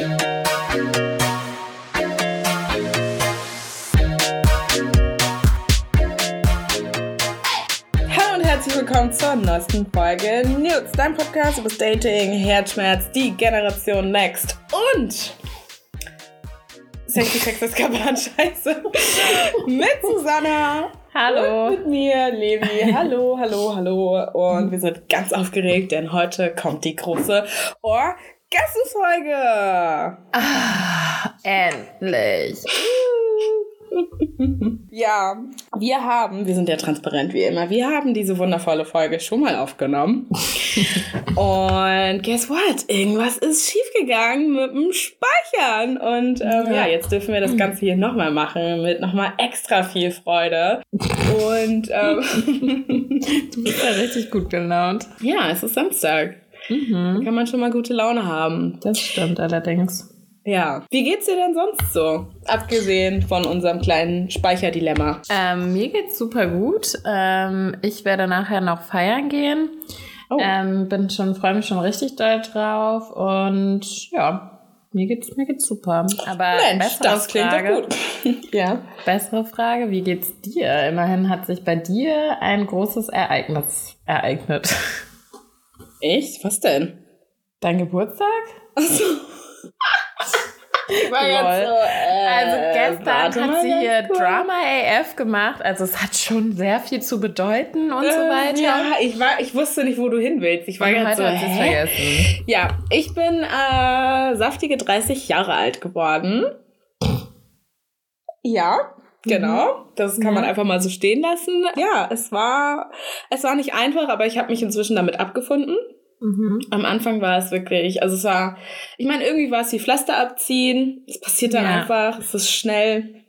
Hallo und herzlich willkommen zur neuesten Folge News, dein Podcast über Dating, Herzschmerz, die Generation Next und Sexy Sex ist Kaban Scheiße mit Susanna. Hallo. Und mit mir, Levi. Hallo, hallo, hallo. Und wir sind ganz aufgeregt, denn heute kommt die große Orgasmusfolge. Ah, endlich. Ja, wir haben, wir sind ja transparent wie immer, wir haben diese wundervolle Folge schon mal aufgenommen. und guess what? Irgendwas ist schiefgegangen mit dem Speichern. Und ähm, ja. ja. jetzt dürfen wir das Ganze hier nochmal machen mit nochmal extra viel Freude. Und ähm, du bist ja richtig gut gelaunt. Ja, es ist Samstag. Mhm. Da kann man schon mal gute Laune haben. Das stimmt allerdings. Ja. Wie geht's dir denn sonst so? Abgesehen von unserem kleinen Speicherdilemma. Ähm, mir geht's super gut. Ähm, ich werde nachher noch feiern gehen. Oh. Ähm, bin schon, freue mich schon richtig doll drauf und ja, mir geht's, mir geht's super. Aber Mensch, das klingt Frage, gut. ja. Bessere Frage, wie geht's dir? Immerhin hat sich bei dir ein großes Ereignis ereignet. Echt? Was denn? Dein Geburtstag? Achso. Ich war jetzt so, äh, also gestern hat sie hier kurz. Drama AF gemacht. Also es hat schon sehr viel zu bedeuten und äh, so weiter. Ja, ich war, ich wusste nicht, wo du hin willst. Ich war jetzt so, hä? vergessen. Ja, ich bin äh, saftige 30 Jahre alt geworden. Ja, Genau, das kann man einfach mal so stehen lassen. Ja, es war, es war nicht einfach, aber ich habe mich inzwischen damit abgefunden. Mhm. Am Anfang war es wirklich, also es war, ich meine, irgendwie war es wie Pflaster abziehen. Es passiert dann ja. einfach, es ist schnell,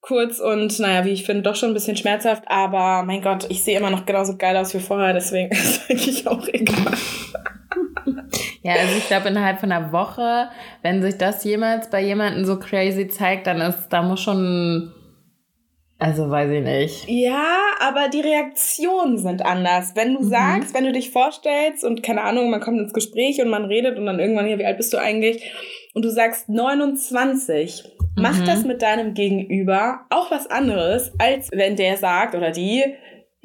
kurz und naja, wie ich finde, doch schon ein bisschen schmerzhaft, aber mein Gott, ich sehe immer noch genauso geil aus wie vorher, deswegen ist eigentlich auch egal. Ja, also ich glaube, innerhalb von einer Woche, wenn sich das jemals bei jemandem so crazy zeigt, dann ist, da muss schon also weiß ich nicht. Ja, aber die Reaktionen sind anders. Wenn du mhm. sagst, wenn du dich vorstellst und keine Ahnung, man kommt ins Gespräch und man redet und dann irgendwann hier, wie alt bist du eigentlich? Und du sagst 29, mhm. macht das mit deinem Gegenüber auch was anderes, als wenn der sagt oder die,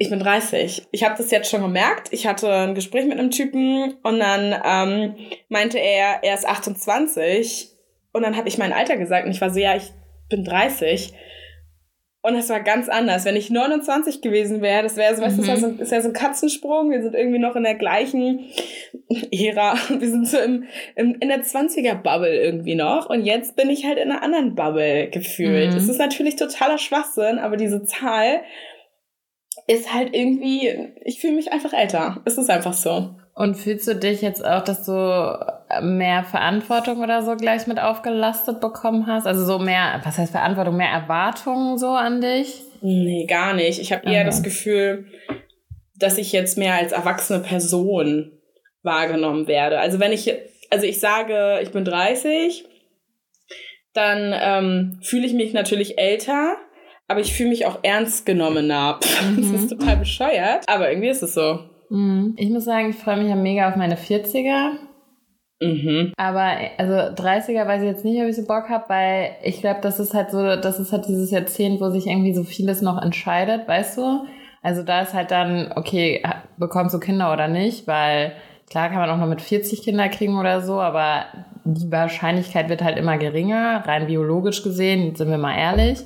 ich bin 30. Ich habe das jetzt schon gemerkt. Ich hatte ein Gespräch mit einem Typen und dann ähm, meinte er, er ist 28 und dann habe ich mein Alter gesagt und ich war so, ja, ich bin 30. Und es war ganz anders. Wenn ich 29 gewesen wäre, das wäre so, weißt mhm. das so, ist ja so ein Katzensprung. Wir sind irgendwie noch in der gleichen Ära. Wir sind so im, im, in der 20er-Bubble irgendwie noch. Und jetzt bin ich halt in einer anderen Bubble gefühlt. Mhm. Es ist natürlich totaler Schwachsinn, aber diese Zahl ist halt irgendwie, ich fühle mich einfach älter. Es ist einfach so. Und fühlst du dich jetzt auch, dass du mehr Verantwortung oder so gleich mit aufgelastet bekommen hast? Also so mehr, was heißt Verantwortung, mehr Erwartungen so an dich? Nee, gar nicht. Ich habe eher okay. das Gefühl, dass ich jetzt mehr als erwachsene Person wahrgenommen werde. Also wenn ich, also ich sage, ich bin 30, dann ähm, fühle ich mich natürlich älter, aber ich fühle mich auch ernst genommener. Mhm. Das ist total bescheuert, aber irgendwie ist es so. Mhm. Ich muss sagen, ich freue mich ja mega auf meine 40er. Mhm. Aber also 30er weiß ich jetzt nicht, ob ich so Bock habe, weil ich glaube, das ist halt so, das ist halt dieses Jahrzehnt, wo sich irgendwie so vieles noch entscheidet, weißt du? Also da ist halt dann, okay, bekommst du Kinder oder nicht, weil klar kann man auch noch mit 40 Kinder kriegen oder so, aber die Wahrscheinlichkeit wird halt immer geringer, rein biologisch gesehen, sind wir mal ehrlich.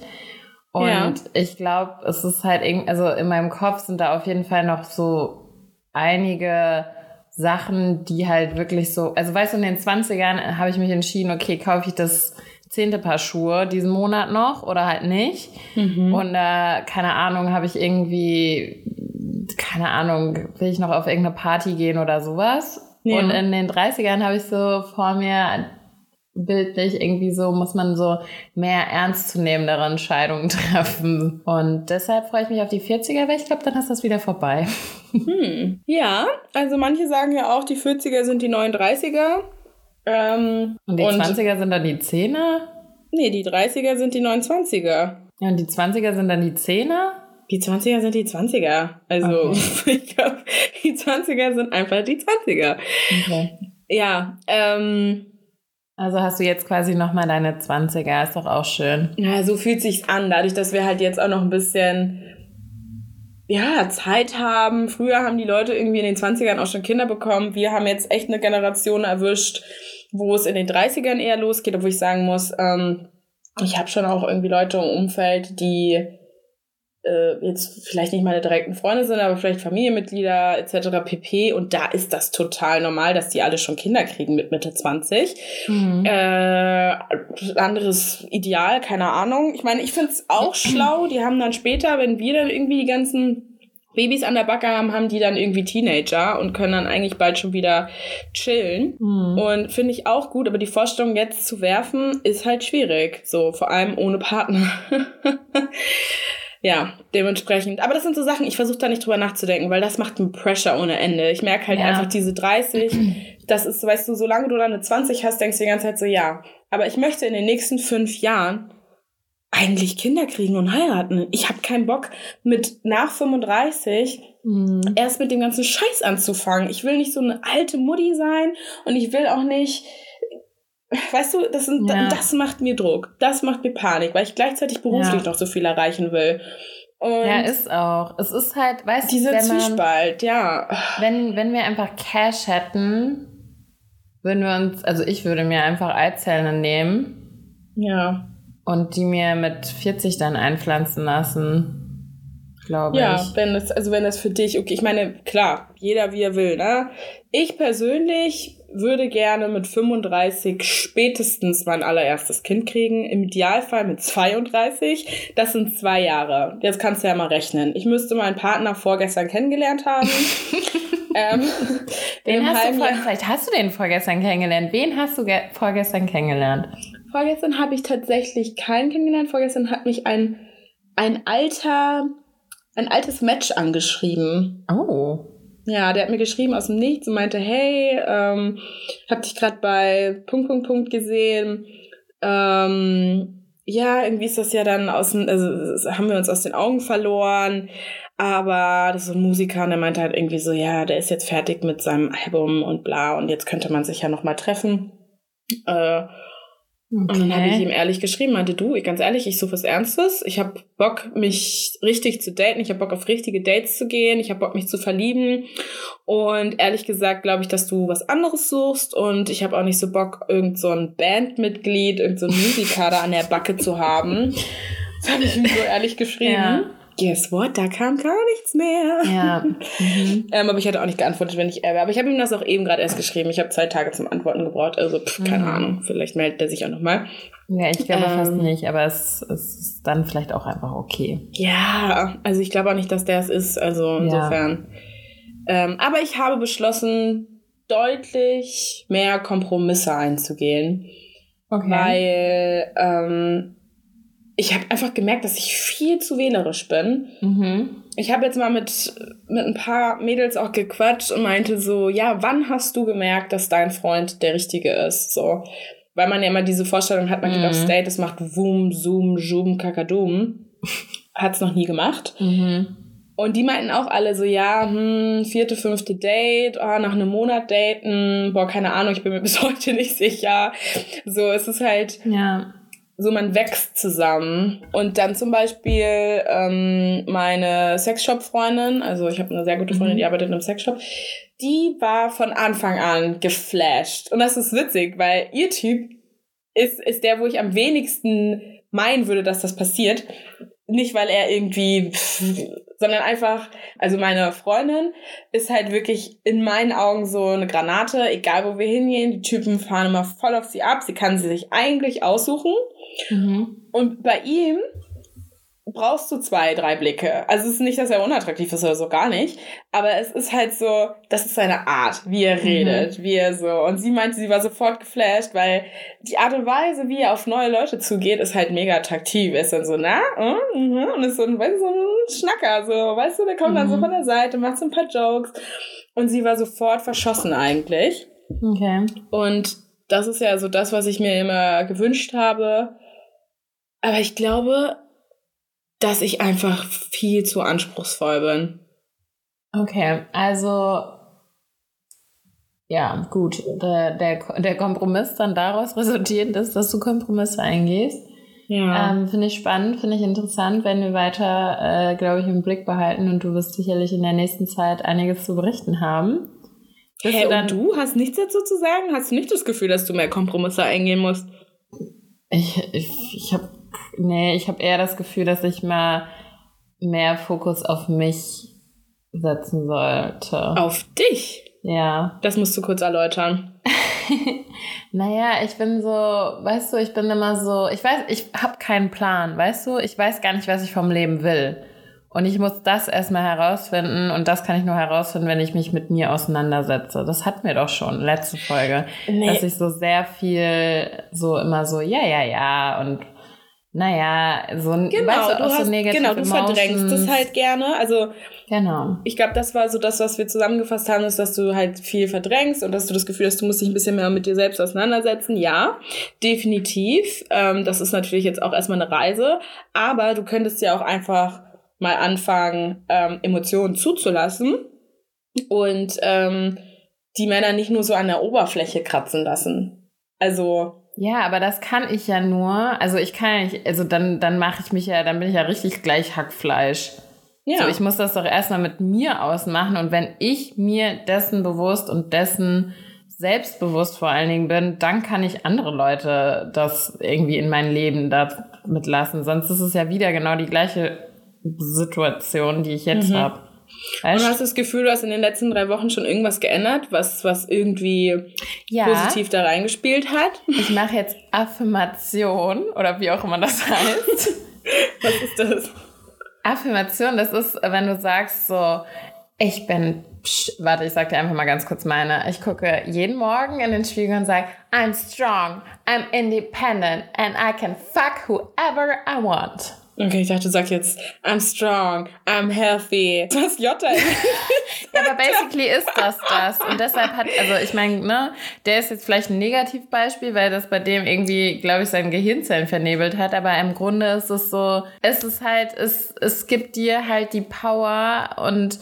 Und ja. ich glaube, es ist halt irgendwie, also in meinem Kopf sind da auf jeden Fall noch so einige Sachen, die halt wirklich so, also weißt du, in den 20ern habe ich mich entschieden, okay, kaufe ich das zehnte Paar Schuhe diesen Monat noch oder halt nicht. Mhm. Und äh, keine Ahnung, habe ich irgendwie, keine Ahnung, will ich noch auf irgendeine Party gehen oder sowas. Ja. Und in den 30ern habe ich so vor mir bildlich irgendwie so, muss man so mehr ernstzunehmendere Entscheidungen treffen. Und deshalb freue ich mich auf die 40er, weil ich glaube, dann ist das wieder vorbei. Hm. Ja, also manche sagen ja auch, die 40er sind die 39er. Ähm, und die und 20er sind dann die 10er? Nee, die 30er sind die 29er. Ja, und die 20er sind dann die 10er? Die 20er sind die 20er. Also, okay. ich glaube, die 20er sind einfach die 20er. Okay. Ja, ähm, Also hast du jetzt quasi nochmal deine 20er, ist doch auch schön. Ja, so fühlt sich's an, dadurch, dass wir halt jetzt auch noch ein bisschen ja, Zeit haben. Früher haben die Leute irgendwie in den 20ern auch schon Kinder bekommen. Wir haben jetzt echt eine Generation erwischt, wo es in den 30ern eher losgeht, obwohl ich sagen muss, ähm, ich habe schon auch irgendwie Leute im Umfeld, die äh, jetzt vielleicht nicht meine direkten Freunde sind, aber vielleicht Familienmitglieder etc. pp. Und da ist das total normal, dass die alle schon Kinder kriegen mit Mitte 20. Mhm. Äh, anderes Ideal, keine Ahnung. Ich meine, ich finde es auch schlau. Die haben dann später, wenn wir dann irgendwie die ganzen Babys an der Backe haben, haben die dann irgendwie Teenager und können dann eigentlich bald schon wieder chillen. Mhm. Und finde ich auch gut, aber die Vorstellung jetzt zu werfen, ist halt schwierig. So, vor allem ohne Partner. ja, dementsprechend. Aber das sind so Sachen, ich versuche da nicht drüber nachzudenken, weil das macht mir Pressure ohne Ende. Ich merke halt ja. einfach diese 30, das ist, weißt du, solange du dann eine 20 hast, denkst du die ganze Zeit so, ja. Aber ich möchte in den nächsten fünf Jahren eigentlich Kinder kriegen und heiraten. Ich habe keinen Bock, mit nach 35 mhm. erst mit dem ganzen Scheiß anzufangen. Ich will nicht so eine alte Mutti sein und ich will auch nicht Weißt du, das, sind, ja. das macht mir Druck. Das macht mir Panik, weil ich gleichzeitig beruflich ja. noch so viel erreichen will. Und ja, ist auch. Es ist halt, weißt du, dieser Zwiespalt, ja. Wenn, wenn wir einfach Cash hätten, würden wir uns, also ich würde mir einfach Eizellen nehmen. Ja. Und die mir mit 40 dann einpflanzen lassen. Glaube ja, ich. Ja, wenn das, also wenn das für dich, okay, ich meine, klar, jeder wie er will, ne? Ich persönlich würde gerne mit 35 spätestens mein allererstes Kind kriegen. Im Idealfall mit 32. Das sind zwei Jahre. Jetzt kannst du ja mal rechnen. Ich müsste meinen Partner vorgestern kennengelernt haben. ähm, Wen hast du vor, vielleicht hast du den vorgestern kennengelernt. Wen hast du vorgestern kennengelernt? Vorgestern habe ich tatsächlich keinen kennengelernt. Vorgestern hat mich ein, ein alter, ein altes Match angeschrieben. Oh. Ja, der hat mir geschrieben aus dem Nichts und meinte, hey, ähm, hab dich gerade bei Punkt, Punkt, Punkt gesehen. Ähm, ja, irgendwie ist das ja dann aus dem, also haben wir uns aus den Augen verloren. Aber das ist so ein Musiker und der meinte halt irgendwie so, ja, der ist jetzt fertig mit seinem Album und bla und jetzt könnte man sich ja nochmal treffen. Äh, Okay. Und dann habe ich ihm ehrlich geschrieben, meinte du, ich ganz ehrlich, ich suche was Ernstes. Ich habe Bock, mich richtig zu daten. Ich habe Bock auf richtige Dates zu gehen. Ich habe Bock, mich zu verlieben. Und ehrlich gesagt glaube ich, dass du was anderes suchst. Und ich habe auch nicht so Bock, irgend so ein Bandmitglied, irgend so ein Musiker da an der Backe zu haben. Das habe ich ihm so ehrlich geschrieben. Ja guess what, da kam gar nichts mehr. Ja. Mhm. ähm, aber ich hatte auch nicht geantwortet, wenn ich er wäre. Aber ich habe ihm das auch eben gerade erst geschrieben. Ich habe zwei Tage zum Antworten gebraucht. Also, pff, keine mhm. Ahnung. Vielleicht meldet er sich auch nochmal. Ja, ich glaube ähm, fast nicht, aber es, es ist dann vielleicht auch einfach okay. Ja, also ich glaube auch nicht, dass der es ist. Also insofern. Ja. Ähm, aber ich habe beschlossen, deutlich mehr Kompromisse einzugehen. Okay. Weil ähm, ich habe einfach gemerkt, dass ich viel zu wählerisch bin. Mhm. Ich habe jetzt mal mit, mit ein paar Mädels auch gequatscht und meinte so, ja, wann hast du gemerkt, dass dein Freund der Richtige ist? So, weil man ja immer diese Vorstellung hat, man geht mhm. aufs Date, das macht Wum, Zoom, Zoom, Kakadum. Hat's noch nie gemacht. Mhm. Und die meinten auch alle so, ja, hm, vierte, fünfte Date, oh, nach einem Monat daten, boah, keine Ahnung, ich bin mir bis heute nicht sicher. So, es ist halt, ja so man wächst zusammen. Und dann zum Beispiel ähm, meine Sexshop-Freundin, also ich habe eine sehr gute Freundin, mhm. die arbeitet in einem Sexshop, die war von Anfang an geflasht. Und das ist witzig, weil ihr Typ ist, ist der, wo ich am wenigsten meinen würde, dass das passiert. Nicht, weil er irgendwie, sondern einfach, also meine Freundin ist halt wirklich in meinen Augen so eine Granate, egal wo wir hingehen. Die Typen fahren immer voll auf sie ab. Sie kann sie sich eigentlich aussuchen. Mhm. Und bei ihm brauchst du zwei, drei Blicke. Also es ist nicht, dass er unattraktiv ist oder so, gar nicht. Aber es ist halt so, das ist seine Art, wie er mhm. redet, mhm. wie er so. Und sie meinte, sie war sofort geflasht, weil die Art und Weise, wie er auf neue Leute zugeht, ist halt mega attraktiv. Er ist dann so, na, uh, uh, und ist so ein, weißt du, so ein Schnacker, so, weißt du, der kommt mhm. dann so mhm. von der Seite, macht so ein paar Jokes. Und sie war sofort verschossen eigentlich. Okay. Und das ist ja so das, was ich mir immer gewünscht habe aber ich glaube, dass ich einfach viel zu anspruchsvoll bin. Okay, also Ja, gut. Der, der, der Kompromiss dann daraus resultierend ist, dass du Kompromisse eingehst. Ja. Ähm, finde ich spannend, finde ich interessant, wenn wir weiter, äh, glaube ich, im Blick behalten und du wirst sicherlich in der nächsten Zeit einiges zu berichten haben. Hä, hey, du, dann, und du hast nichts dazu zu sagen? Hast du nicht das Gefühl, dass du mehr Kompromisse eingehen musst? Ich, ich, ich habe nee, ich habe eher das Gefühl, dass ich mal mehr Fokus auf mich setzen sollte. Auf dich? Ja. Das musst du kurz erläutern. naja, ich bin so, weißt du, ich bin immer so, ich weiß, ich habe keinen Plan, weißt du, ich weiß gar nicht, was ich vom Leben will. Und ich muss das erstmal herausfinden und das kann ich nur herausfinden, wenn ich mich mit mir auseinandersetze. Das hatten wir doch schon, letzte Folge. Nee. Dass ich so sehr viel so immer so, ja, ja, ja und naja, so ein genau, weißt du, du hast, so negative Genau, du verdrängst es halt gerne. Also genau. ich glaube, das war so das, was wir zusammengefasst haben, ist, dass du halt viel verdrängst und dass du das Gefühl hast, du musst dich ein bisschen mehr mit dir selbst auseinandersetzen. Ja, definitiv. Ähm, das ist natürlich jetzt auch erstmal eine Reise, aber du könntest ja auch einfach mal anfangen, ähm, Emotionen zuzulassen und ähm, die Männer nicht nur so an der Oberfläche kratzen lassen. Also ja, aber das kann ich ja nur. Also ich kann ja nicht, also dann, dann mache ich mich ja, dann bin ich ja richtig gleich Hackfleisch. Ja. So, ich muss das doch erstmal mit mir ausmachen. Und wenn ich mir dessen bewusst und dessen selbstbewusst vor allen Dingen bin, dann kann ich andere Leute das irgendwie in mein Leben damit lassen. Sonst ist es ja wieder genau die gleiche Situation, die ich jetzt mhm. habe. Weißt? Und hast du das Gefühl, du hast in den letzten drei Wochen schon irgendwas geändert, was, was irgendwie ja. positiv da reingespielt hat? Ich mache jetzt Affirmation oder wie auch immer das heißt. was ist das? Affirmation, das ist, wenn du sagst so, ich bin, psch, warte, ich sag dir einfach mal ganz kurz meine. Ich gucke jeden Morgen in den Spiegel und sage, I'm strong, I'm independent and I can fuck whoever I want. Okay, ich dachte, du sagst jetzt, I'm strong, I'm healthy. Du hast Jota. ja, aber basically ist das das. Und deshalb hat, also ich meine, ne, der ist jetzt vielleicht ein Negativbeispiel, weil das bei dem irgendwie, glaube ich, seine Gehirnzellen vernebelt hat. Aber im Grunde ist es so, es ist halt, es, es gibt dir halt die Power und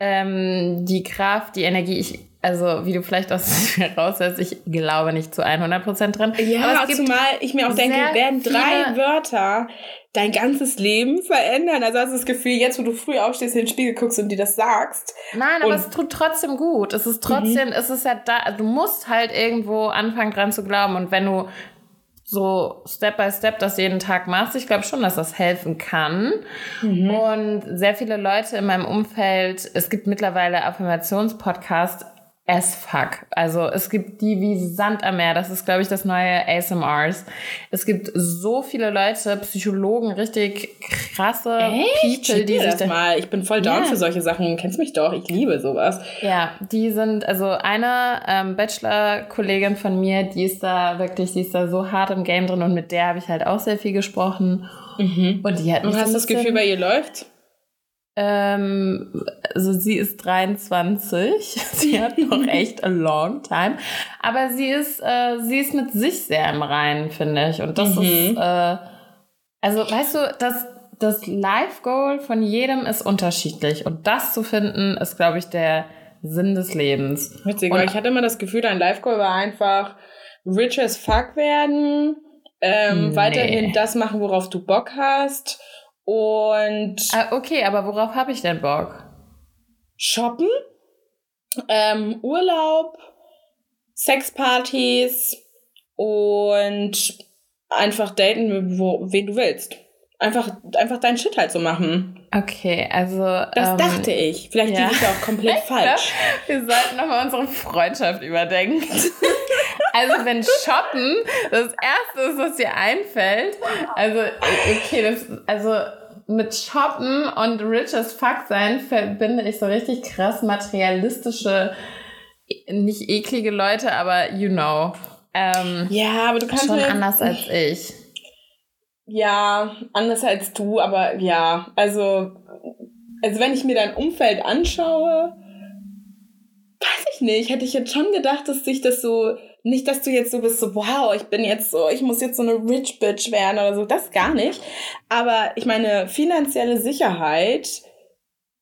ähm, die Kraft, die Energie. Ich, also wie du vielleicht aus raushörst, ich glaube nicht zu 100% drin. Ja, zumal ich mir auch denke, werden drei Wörter dein ganzes Leben verändern. Also hast du das Gefühl, jetzt wo du früh aufstehst, in den Spiegel guckst und dir das sagst. Nein, aber es tut trotzdem gut. Es ist trotzdem, mhm. es ist ja da, also du musst halt irgendwo anfangen dran zu glauben. Und wenn du so Step by Step das jeden Tag machst, ich glaube schon, dass das helfen kann. Mhm. Und sehr viele Leute in meinem Umfeld, es gibt mittlerweile Affirmationspodcasts, as fuck. Also es gibt die wie Sand am Meer. Das ist, glaube ich, das neue ASMRs. Es gibt so viele Leute, Psychologen, richtig krasse Echt? People, die sich das mal. Ich bin voll down yeah. für solche Sachen. Kennst mich doch. Ich liebe sowas. Ja, die sind also eine ähm, Bachelor-Kollegin von mir, die ist da wirklich, die ist da so hart im Game drin und mit der habe ich halt auch sehr viel gesprochen. Mhm. Und die hat. Und hast du das Gefühl, bei ihr läuft? Ähm, also sie ist 23. Sie hat noch echt a long time. Aber sie ist, äh, sie ist mit sich sehr im Reinen, finde ich. Und das mhm. ist, äh, also weißt du, das, das Life-Goal von jedem ist unterschiedlich. Und das zu finden, ist, glaube ich, der Sinn des Lebens. Witzig, weil ich hatte immer das Gefühl, dein Life-Goal war einfach rich as fuck werden, ähm, nee. weiterhin das machen, worauf du Bock hast und. Ah, okay, aber worauf habe ich denn Bock? Shoppen, ähm, Urlaub, Sexpartys und einfach daten, wo, wen du willst. Einfach, einfach deinen Shit halt so machen. Okay, also. Das ähm, dachte ich. Vielleicht ja. liege ich auch komplett falsch. Wir sollten nochmal unsere Freundschaft überdenken. also, wenn Shoppen das Erste ist, was dir einfällt, also, okay, das, also, mit Shoppen und rich as fuck sein verbinde ich so richtig krass materialistische, nicht eklige Leute, aber you know. Ähm, ja, aber du kannst schon anders als ich. Ja, anders als du, aber ja, also, also wenn ich mir dein Umfeld anschaue, weiß ich nicht, hätte ich jetzt schon gedacht, dass sich das so, nicht, dass du jetzt so bist, so, wow, ich bin jetzt so, ich muss jetzt so eine Rich Bitch werden oder so, das gar nicht. Aber ich meine, finanzielle Sicherheit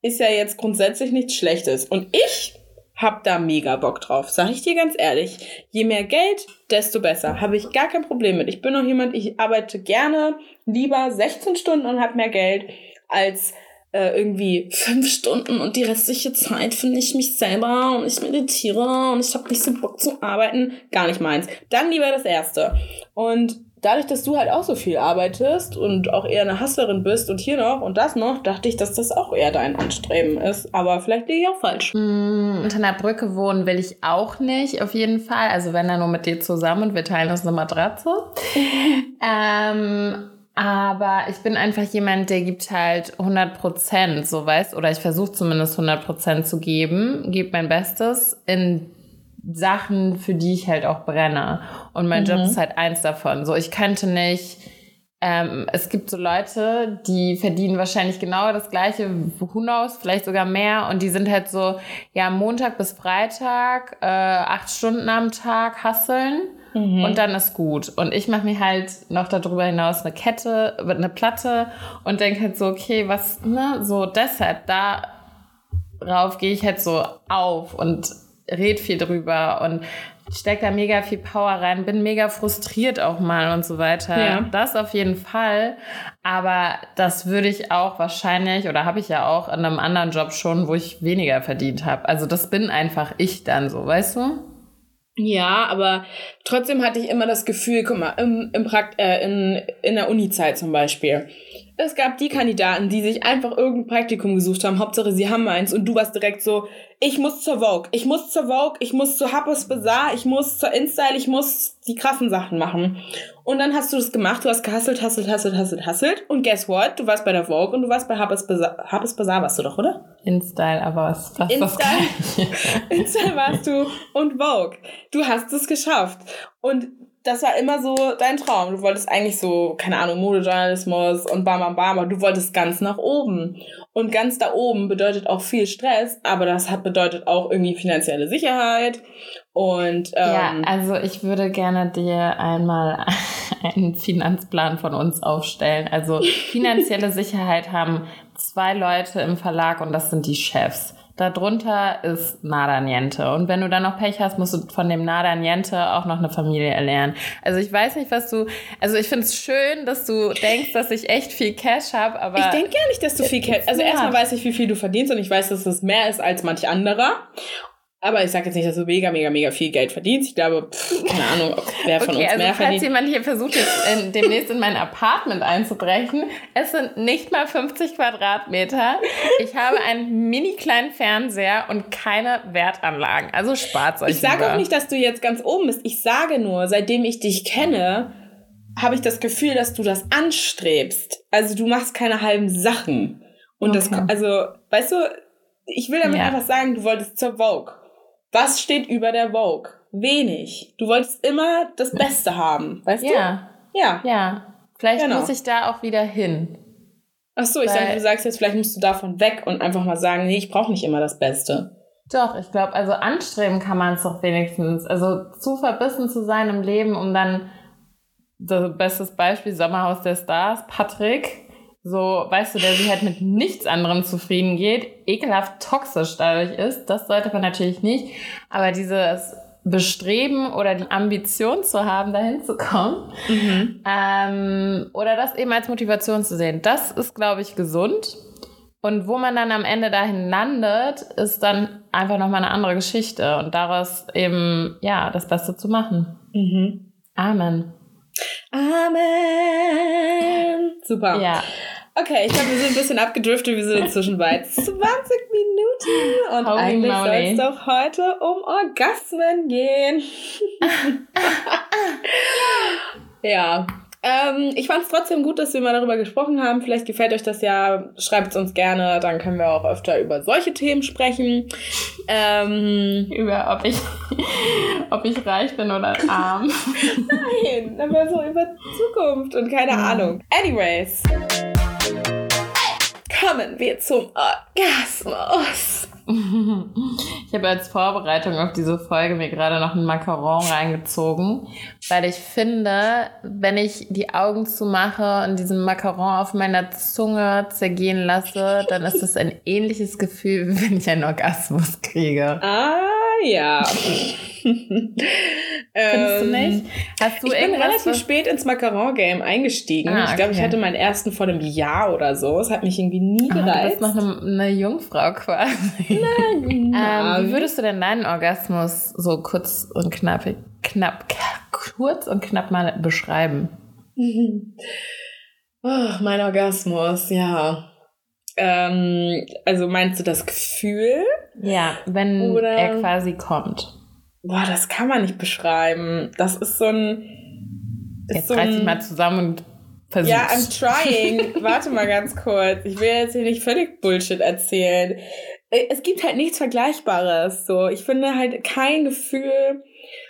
ist ja jetzt grundsätzlich nichts Schlechtes. Und ich hab da mega Bock drauf. Sag ich dir ganz ehrlich. Je mehr Geld, desto besser. Habe ich gar kein Problem mit. Ich bin auch jemand, ich arbeite gerne lieber 16 Stunden und hab mehr Geld als äh, irgendwie fünf Stunden und die restliche Zeit finde ich mich selber und ich meditiere und ich habe nicht so Bock zu arbeiten. Gar nicht meins. Dann lieber das erste. Und dadurch, dass du halt auch so viel arbeitest und auch eher eine Hustlerin bist und hier noch und das noch, dachte ich, dass das auch eher dein Anstreben ist. Aber vielleicht liege ich auch falsch. Mm, unter einer Brücke wohnen will ich auch nicht, auf jeden Fall. Also wenn dann nur mit dir zusammen und wir teilen uns eine Matratze. ähm, aber ich bin einfach jemand, der gibt halt 100 Prozent, so weißt, oder ich versuche zumindest 100 Prozent zu geben, gebe mein Bestes in Sachen, für die ich halt auch brenne. Und mein mhm. Job ist halt eins davon. So, ich könnte nicht, ähm, es gibt so Leute, die verdienen wahrscheinlich genau das gleiche, who knows, vielleicht sogar mehr. Und die sind halt so, ja, Montag bis Freitag, äh, acht Stunden am Tag hasseln. Mhm. Und dann ist gut. Und ich mache mir halt noch darüber hinaus eine Kette, eine Platte und denke halt so, okay, was, ne, so deshalb, darauf gehe ich halt so auf und red viel drüber und steck da mega viel Power rein, bin mega frustriert auch mal und so weiter. Ja. Das auf jeden Fall. Aber das würde ich auch wahrscheinlich oder habe ich ja auch in einem anderen Job schon, wo ich weniger verdient habe. Also das bin einfach ich dann so, weißt du? Ja, aber trotzdem hatte ich immer das Gefühl, guck mal, im, im Prakt äh, in, in der Uni-Zeit zum Beispiel. Es gab die Kandidaten, die sich einfach irgendein Praktikum gesucht haben, Hauptsache sie haben eins und du warst direkt so, ich muss zur Vogue, ich muss zur Vogue, ich muss zu Happes Bazaar, ich muss zur InStyle, ich muss die krassen Sachen machen. Und dann hast du das gemacht, du hast gehasselt, hasselt, hasselt, hasselt, hasselt und guess what? Du warst bei der Vogue und du warst bei Happes Bazaar, Happes Bazaar warst du doch, oder? InStyle, aber was, was InStyle, InStyle warst du und Vogue. Du hast es geschafft. Und das war immer so dein Traum. Du wolltest eigentlich so, keine Ahnung, Modejournalismus und bam, bam, bam, aber du wolltest ganz nach oben. Und ganz da oben bedeutet auch viel Stress, aber das hat bedeutet auch irgendwie finanzielle Sicherheit. Und ähm, ja, also ich würde gerne dir einmal einen Finanzplan von uns aufstellen. Also finanzielle Sicherheit haben zwei Leute im Verlag und das sind die Chefs. Darunter ist Nada Niente. Und wenn du dann noch Pech hast, musst du von dem Nada Niente auch noch eine Familie erlernen. Also ich weiß nicht, was du. Also ich finde es schön, dass du denkst, dass ich echt viel Cash habe, aber. Ich denke gar nicht, dass du viel Cash. Also erstmal weiß ich, wie viel du verdienst und ich weiß, dass es mehr ist als manch anderer. Aber ich sage jetzt nicht, dass du mega, mega, mega viel Geld verdienst. Ich glaube, pff, keine Ahnung, wer von okay, uns also mehr falls verdient. Falls jemand hier versucht, jetzt in, demnächst in mein Apartment einzubrechen, es sind nicht mal 50 Quadratmeter. Ich habe einen mini kleinen Fernseher und keine Wertanlagen. Also spart euch. Ich sage auch nicht, dass du jetzt ganz oben bist. Ich sage nur, seitdem ich dich kenne, habe ich das Gefühl, dass du das anstrebst. Also du machst keine halben Sachen. Und okay. das, also, weißt du, ich will damit ja. einfach sagen, du wolltest zur Vogue. Was steht über der Vogue? Wenig. Du wolltest immer das Beste haben, weißt ja. du? Ja. Ja. Vielleicht genau. muss ich da auch wieder hin. Ach so, ich sage, du sagst jetzt, vielleicht musst du davon weg und einfach mal sagen, nee, ich brauche nicht immer das Beste. Doch, ich glaube, also anstreben kann man es doch wenigstens. Also zu verbissen zu sein im Leben, um dann, das bestes Beispiel, Sommerhaus der Stars, Patrick, so, weißt du, der sich halt mit nichts anderem zufrieden geht, ekelhaft toxisch dadurch ist, das sollte man natürlich nicht. Aber dieses Bestreben oder die Ambition zu haben, dahin zu kommen, mhm. ähm, oder das eben als Motivation zu sehen, das ist, glaube ich, gesund. Und wo man dann am Ende dahin landet, ist dann einfach nochmal eine andere Geschichte und daraus eben, ja, das Beste zu machen. Mhm. Amen. Amen. Super. Ja. Okay, ich glaube, wir sind ein bisschen abgedriftet. Wir sind inzwischen bei 20 Minuten. Und Holy eigentlich soll es doch heute um Orgasmen gehen. ja. Ähm, ich fand es trotzdem gut, dass wir mal darüber gesprochen haben. Vielleicht gefällt euch das ja. Schreibt es uns gerne. Dann können wir auch öfter über solche Themen sprechen. Ähm, über ob ich, ob ich reich bin oder arm. Nein, aber so über Zukunft und keine mhm. Ahnung. Anyways kommen wir zum Orgasmus. Ich habe als Vorbereitung auf diese Folge mir gerade noch einen Macaron reingezogen, weil ich finde, wenn ich die Augen zumache und diesen Macaron auf meiner Zunge zergehen lasse, dann ist das ein ähnliches Gefühl, wie wenn ich einen Orgasmus kriege. Ah, ja. Findest du nicht? Hast du ich bin relativ was? spät ins Macaron-Game eingestiegen. Ah, ich glaube, okay. ich hatte meinen ersten vor einem Jahr oder so. Es hat mich irgendwie nie gereizt. Ah, du bist noch eine, eine Jungfrau quasi. Nein, ähm, wie würdest du denn deinen Orgasmus so kurz und knapp, knapp, kurz und knapp mal beschreiben? oh, mein Orgasmus, ja. Ähm, also meinst du das Gefühl? Ja, wenn Oder? er quasi kommt. Boah, das kann man nicht beschreiben. Das ist so ein. Ist jetzt so reiß dich mal zusammen und versuch's. Ja, I'm trying. Warte mal ganz kurz. Ich will jetzt hier nicht völlig Bullshit erzählen. Äh, es gibt halt nichts Vergleichbares. So, ich finde halt kein Gefühl.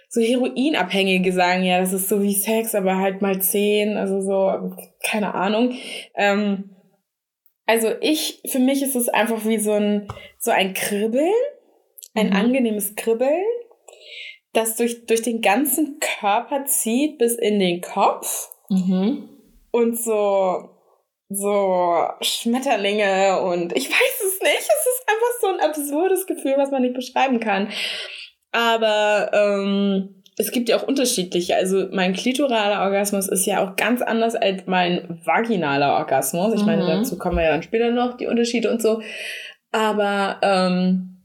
So Heroinabhängige sagen ja, das ist so wie Sex, aber halt mal zehn. Also so, keine Ahnung. Ähm, also ich, für mich ist es einfach wie so ein, so ein Kribbeln, ein mhm. angenehmes Kribbeln das durch, durch den ganzen Körper zieht bis in den Kopf mhm. und so, so Schmetterlinge und ich weiß es nicht. Es ist einfach so ein absurdes Gefühl, was man nicht beschreiben kann. Aber ähm, es gibt ja auch unterschiedliche. Also mein klitoraler Orgasmus ist ja auch ganz anders als mein vaginaler Orgasmus. Ich mhm. meine, dazu kommen wir ja dann später noch, die Unterschiede und so. Aber ähm,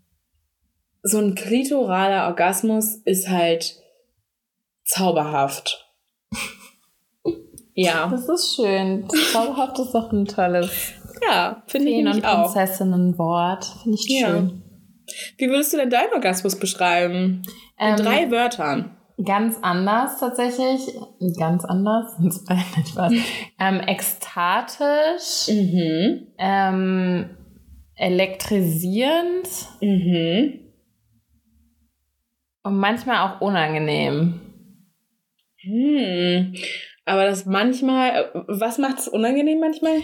so ein klitoraler Orgasmus ist halt zauberhaft. ja. Das ist schön. Zauberhaft ist doch ein tolles. Ja, finde ich und auch. Prinzessinnenwort. Finde ich ja. schön. Wie würdest du denn deinen Orgasmus beschreiben? In ähm, drei Wörtern. Ganz anders tatsächlich. Ganz anders. Spaß. ähm, ekstatisch. Mhm. Ähm, elektrisierend. Mhm. Und manchmal auch unangenehm. Hm. Aber das manchmal, was macht es unangenehm manchmal?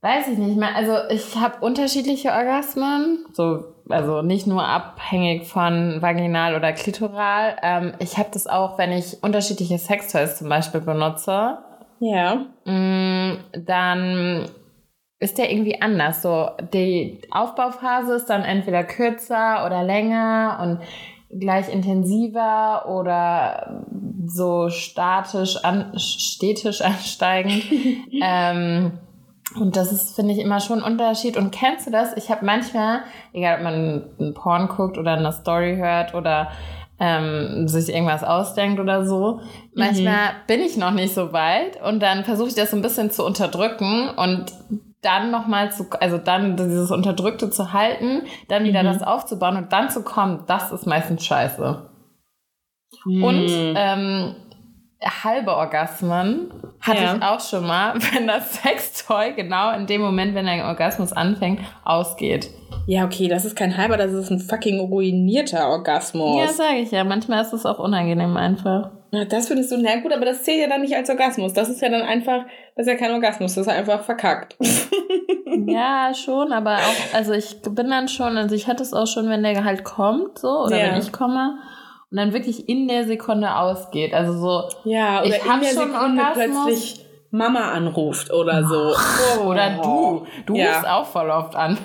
Weiß ich nicht mehr. Also ich habe unterschiedliche Orgasmen, so also nicht nur abhängig von vaginal oder klitoral. Ähm, ich habe das auch, wenn ich unterschiedliche Sextoys zum Beispiel benutze. Ja. Mh, mm, dann ist der irgendwie anders. So die Aufbauphase ist dann entweder kürzer oder länger und gleich intensiver oder so statisch, an, stetisch ansteigend. ähm, und das ist, finde ich, immer schon ein Unterschied. Und kennst du das? Ich habe manchmal, egal ob man einen Porn guckt oder eine Story hört oder ähm, sich irgendwas ausdenkt oder so. Manchmal mhm. bin ich noch nicht so weit und dann versuche ich das so ein bisschen zu unterdrücken und dann nochmal zu, also dann dieses Unterdrückte zu halten, dann wieder mhm. das aufzubauen und dann zu kommen, das ist meistens scheiße. Mhm. Und ähm, halbe Orgasmen hatte ja. ich auch schon mal, wenn das Sextoy genau in dem Moment, wenn ein Orgasmus anfängt, ausgeht. Ja, okay, das ist kein halber, das ist ein fucking ruinierter Orgasmus. Ja, sage ich ja. Manchmal ist es auch unangenehm einfach. Na, das findest du, na gut, aber das zählt ja dann nicht als Orgasmus. Das ist ja dann einfach, das ist ja kein Orgasmus, das ist einfach verkackt. ja, schon, aber auch, also ich bin dann schon, also ich hatte es auch schon, wenn der halt kommt, so, oder ja. wenn ich komme und dann wirklich in der Sekunde ausgeht. Also so. Ja, oder in der Sekunde plötzlich Mama anruft oder so. Oh. Oder du. Du ja. rufst auch voll oft an.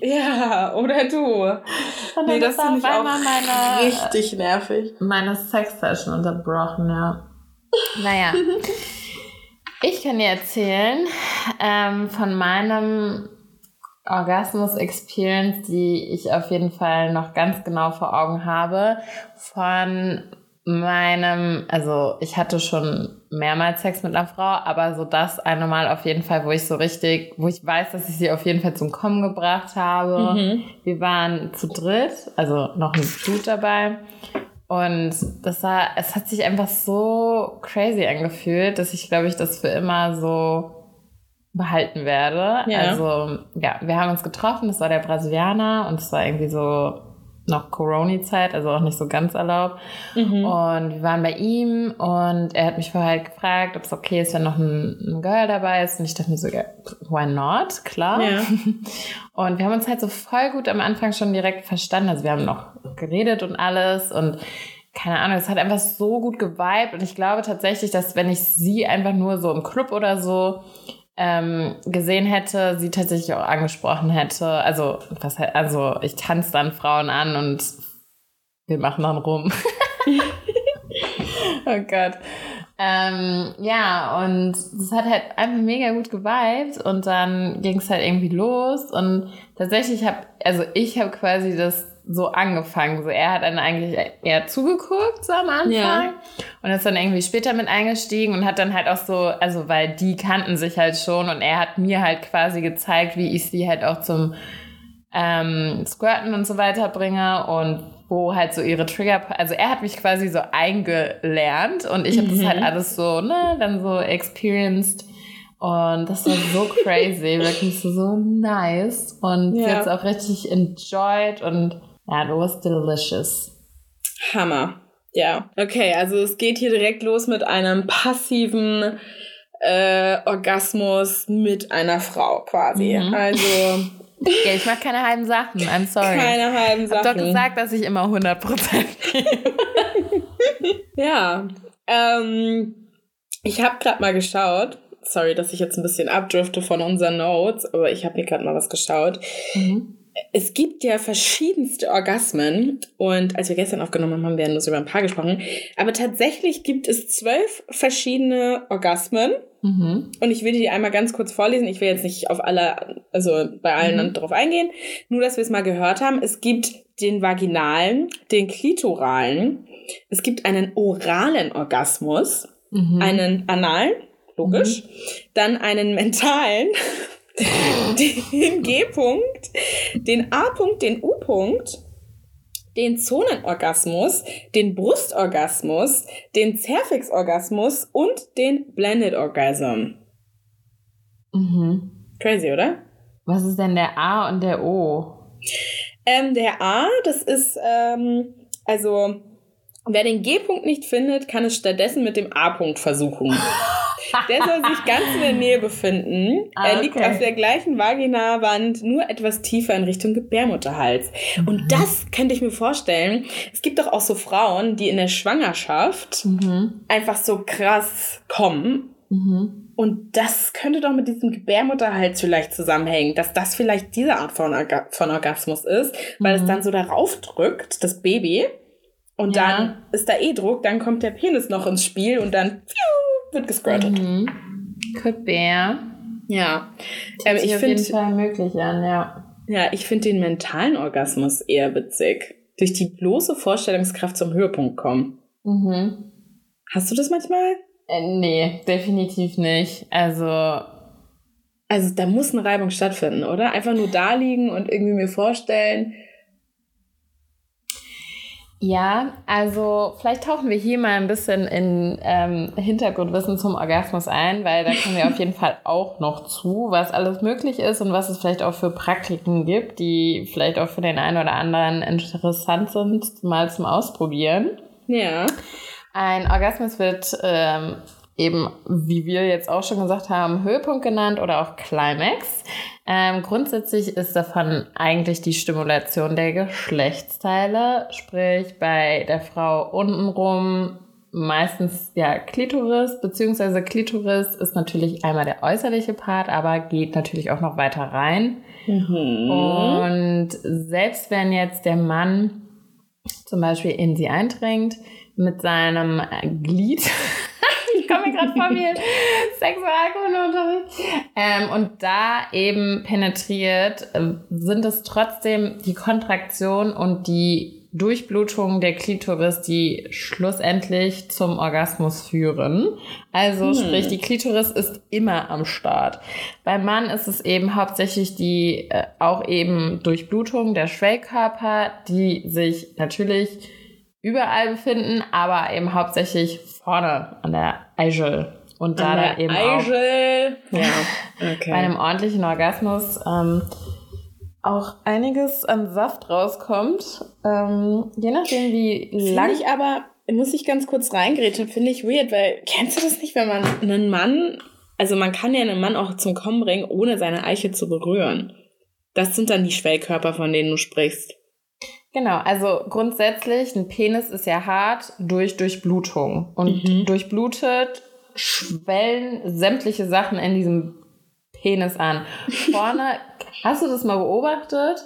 ja, oder du. Und nee, das finde ich auch meine, richtig nervig. Meine Sex-Session unterbrochen, ja. Naja. ich kann dir erzählen ähm, von meinem Orgasmus-Experience, die ich auf jeden Fall noch ganz genau vor Augen habe, von meinem, also ich hatte schon mehrmals Sex mit einer Frau, aber so das eine Mal auf jeden Fall, wo ich so richtig, wo ich weiß, dass ich sie auf jeden Fall zum Kommen gebracht habe. Mhm. Wir waren zu dritt, also noch ein Dude dabei. Und das war, es hat sich einfach so crazy angefühlt, dass ich, glaube ich, das für immer so behalten werde. Ja. Also, ja, wir haben uns getroffen, das war der Brasilianer und es war irgendwie so noch Corona-Zeit, also auch nicht so ganz erlaubt. Mhm. Und wir waren bei ihm und er hat mich vorher halt gefragt, ob es okay ist, wenn noch ein, ein Girl dabei ist. Und ich dachte mir so, ja, why not? Klar. Ja. Und wir haben uns halt so voll gut am Anfang schon direkt verstanden. Also wir haben noch geredet und alles und keine Ahnung, es hat einfach so gut geweibt und ich glaube tatsächlich, dass wenn ich sie einfach nur so im Club oder so ähm, gesehen hätte, sie tatsächlich auch angesprochen hätte. Also, was also ich tanze dann Frauen an und wir machen dann rum. oh Gott. Ähm, ja, und es hat halt einfach mega gut geweibt und dann ging es halt irgendwie los und tatsächlich habe, also ich habe quasi das so angefangen. So, er hat dann eigentlich eher zugeguckt so am Anfang ja. und ist dann irgendwie später mit eingestiegen und hat dann halt auch so, also weil die kannten sich halt schon und er hat mir halt quasi gezeigt, wie ich sie halt auch zum ähm, Squirten und so weiter bringe und wo halt so ihre Trigger, also er hat mich quasi so eingelernt und ich habe mhm. das halt alles so, ne, dann so experienced. Und das war so crazy, wirklich so, so nice. Und ja. jetzt auch richtig enjoyed und ja, it was delicious. Hammer. Ja. Okay, also es geht hier direkt los mit einem passiven äh, Orgasmus mit einer Frau quasi. Mhm. Also. Ja, ich mache keine halben Sachen. I'm sorry. Keine halben Sachen. Ich hab doch gesagt, dass ich immer 100% Ja. Ähm, ich habe gerade mal geschaut. Sorry, dass ich jetzt ein bisschen abdrifte von unseren Notes, aber ich habe mir gerade mal was geschaut. Mhm es gibt ja verschiedenste Orgasmen und als wir gestern aufgenommen haben, haben wir nur über ein paar gesprochen. Aber tatsächlich gibt es zwölf verschiedene Orgasmen. Mhm. Und ich will die einmal ganz kurz vorlesen. Ich will jetzt nicht auf alle, also bei allen mhm. drauf eingehen. Nur, dass wir es mal gehört haben. Es gibt den vaginalen, den klitoralen. Es gibt einen oralen Orgasmus, mhm. einen analen, logisch. Mhm. Dann einen mentalen. Den G-Punkt, den A-Punkt, den U-Punkt, den Zonenorgasmus, den Brustorgasmus, den Zervixorgasmus und den Blended Orgasm. Mhm. Crazy, oder? Was ist denn der A und der O? Ähm, der A, das ist, ähm, also, wer den G-Punkt nicht findet, kann es stattdessen mit dem A-Punkt versuchen. Der soll sich ganz in der Nähe befinden. Ah, er liegt auf der gleichen Vaginawand, nur etwas tiefer in Richtung Gebärmutterhals. Mhm. Und das könnte ich mir vorstellen. Es gibt doch auch so Frauen, die in der Schwangerschaft mhm. einfach so krass kommen. Mhm. Und das könnte doch mit diesem Gebärmutterhals vielleicht zusammenhängen, dass das vielleicht diese Art von, Orga von Orgasmus ist, weil es mhm. dann so darauf drückt, das Baby. Und ja. dann ist da eh Druck, dann kommt der Penis noch ins Spiel und dann wird gesquirtet. Mhm. Could be. Ja. Ähm, ich jeden Fall möglich an, ja. Ja, ich finde den mentalen Orgasmus eher witzig. Durch die bloße Vorstellungskraft zum Höhepunkt kommen. Mhm. Hast du das manchmal? Äh, nee, definitiv nicht. Also. Also da muss eine Reibung stattfinden, oder? Einfach nur da liegen und irgendwie mir vorstellen, ja, also vielleicht tauchen wir hier mal ein bisschen in ähm, Hintergrundwissen zum Orgasmus ein, weil da kommen wir auf jeden Fall auch noch zu, was alles möglich ist und was es vielleicht auch für Praktiken gibt, die vielleicht auch für den einen oder anderen interessant sind, mal zum Ausprobieren. Ja. Ein Orgasmus wird ähm, eben, wie wir jetzt auch schon gesagt haben, Höhepunkt genannt oder auch Climax. Ähm, grundsätzlich ist davon eigentlich die Stimulation der Geschlechtsteile, sprich bei der Frau untenrum meistens ja Klitoris, beziehungsweise Klitoris ist natürlich einmal der äußerliche Part, aber geht natürlich auch noch weiter rein. Mhm. Und selbst wenn jetzt der Mann zum Beispiel in sie eindringt mit seinem Glied, komme mir gerade vor wie Sexualkundeunterricht. Ähm, und da eben penetriert, äh, sind es trotzdem die Kontraktion und die Durchblutung der Klitoris, die schlussendlich zum Orgasmus führen. Also hm. sprich, die Klitoris ist immer am Start. Beim Mann ist es eben hauptsächlich die äh, auch eben Durchblutung der Schwellkörper, die sich natürlich überall befinden, aber eben hauptsächlich vorne an der Eichel. Und da da eben Eichel. auch ja, okay. bei einem ordentlichen Orgasmus ähm, auch einiges an Saft rauskommt. Ähm, je nachdem, wie lang. ich aber, muss ich ganz kurz reingrätschen, finde ich weird, weil kennst du das nicht, wenn man einen Mann, also man kann ja einen Mann auch zum Kommen bringen, ohne seine Eiche zu berühren. Das sind dann die Schwellkörper, von denen du sprichst. Genau, also grundsätzlich, ein Penis ist ja hart durch Durchblutung. Und mhm. durchblutet schwellen sämtliche Sachen in diesem Penis an. Vorne, hast du das mal beobachtet?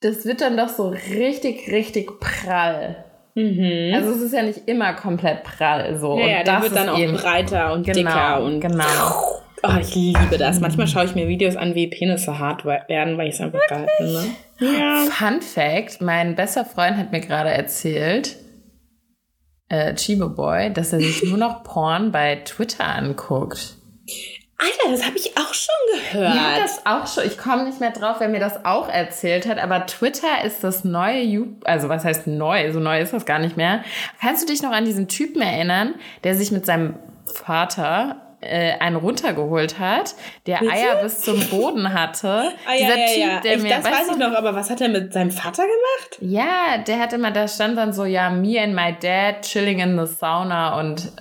Das wird dann doch so richtig, richtig prall. Mhm. Also es ist ja nicht immer komplett prall so. Ja, ja der wird dann auch breiter und genau, dicker und genau. Oh, ich liebe das. Manchmal schaue ich mir Videos an, wie Penisse hart werden, weil ich es einfach geil finde. Ja. Fun Fact: Mein bester Freund hat mir gerade erzählt, äh, Chibo Boy, dass er sich nur noch Porn bei Twitter anguckt. Alter, das habe ich auch schon gehört. Ja, das auch schon. Ich komme nicht mehr drauf, wer mir das auch erzählt hat. Aber Twitter ist das neue, You also was heißt neu? So neu ist das gar nicht mehr. Kannst du dich noch an diesen Typen erinnern, der sich mit seinem Vater äh, einen runtergeholt hat, der Bitte? Eier bis zum Boden hatte. ah, ja, Dieser ja, Typ, ja. der ich, mir, das weiß ich noch, aber was hat er mit seinem Vater gemacht? Ja, der hat immer, da stand dann so, ja, me and my dad chilling in the sauna und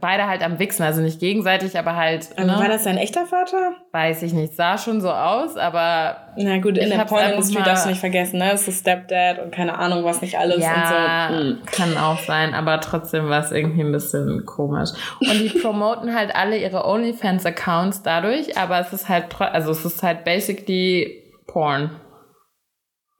beide halt am Wichsen, also nicht gegenseitig, aber halt. Aber ne? War das sein echter Vater? Weiß ich nicht, sah schon so aus, aber. Na gut, in der Pornindustrie darfst du nicht vergessen, ne? Es ist Stepdad und keine Ahnung, was nicht alles ja, und so. Hm. Kann auch sein, aber trotzdem war es irgendwie ein bisschen komisch. Und die promoten halt alle ihre OnlyFans-Accounts dadurch, aber es ist halt, also es ist halt basically Porn.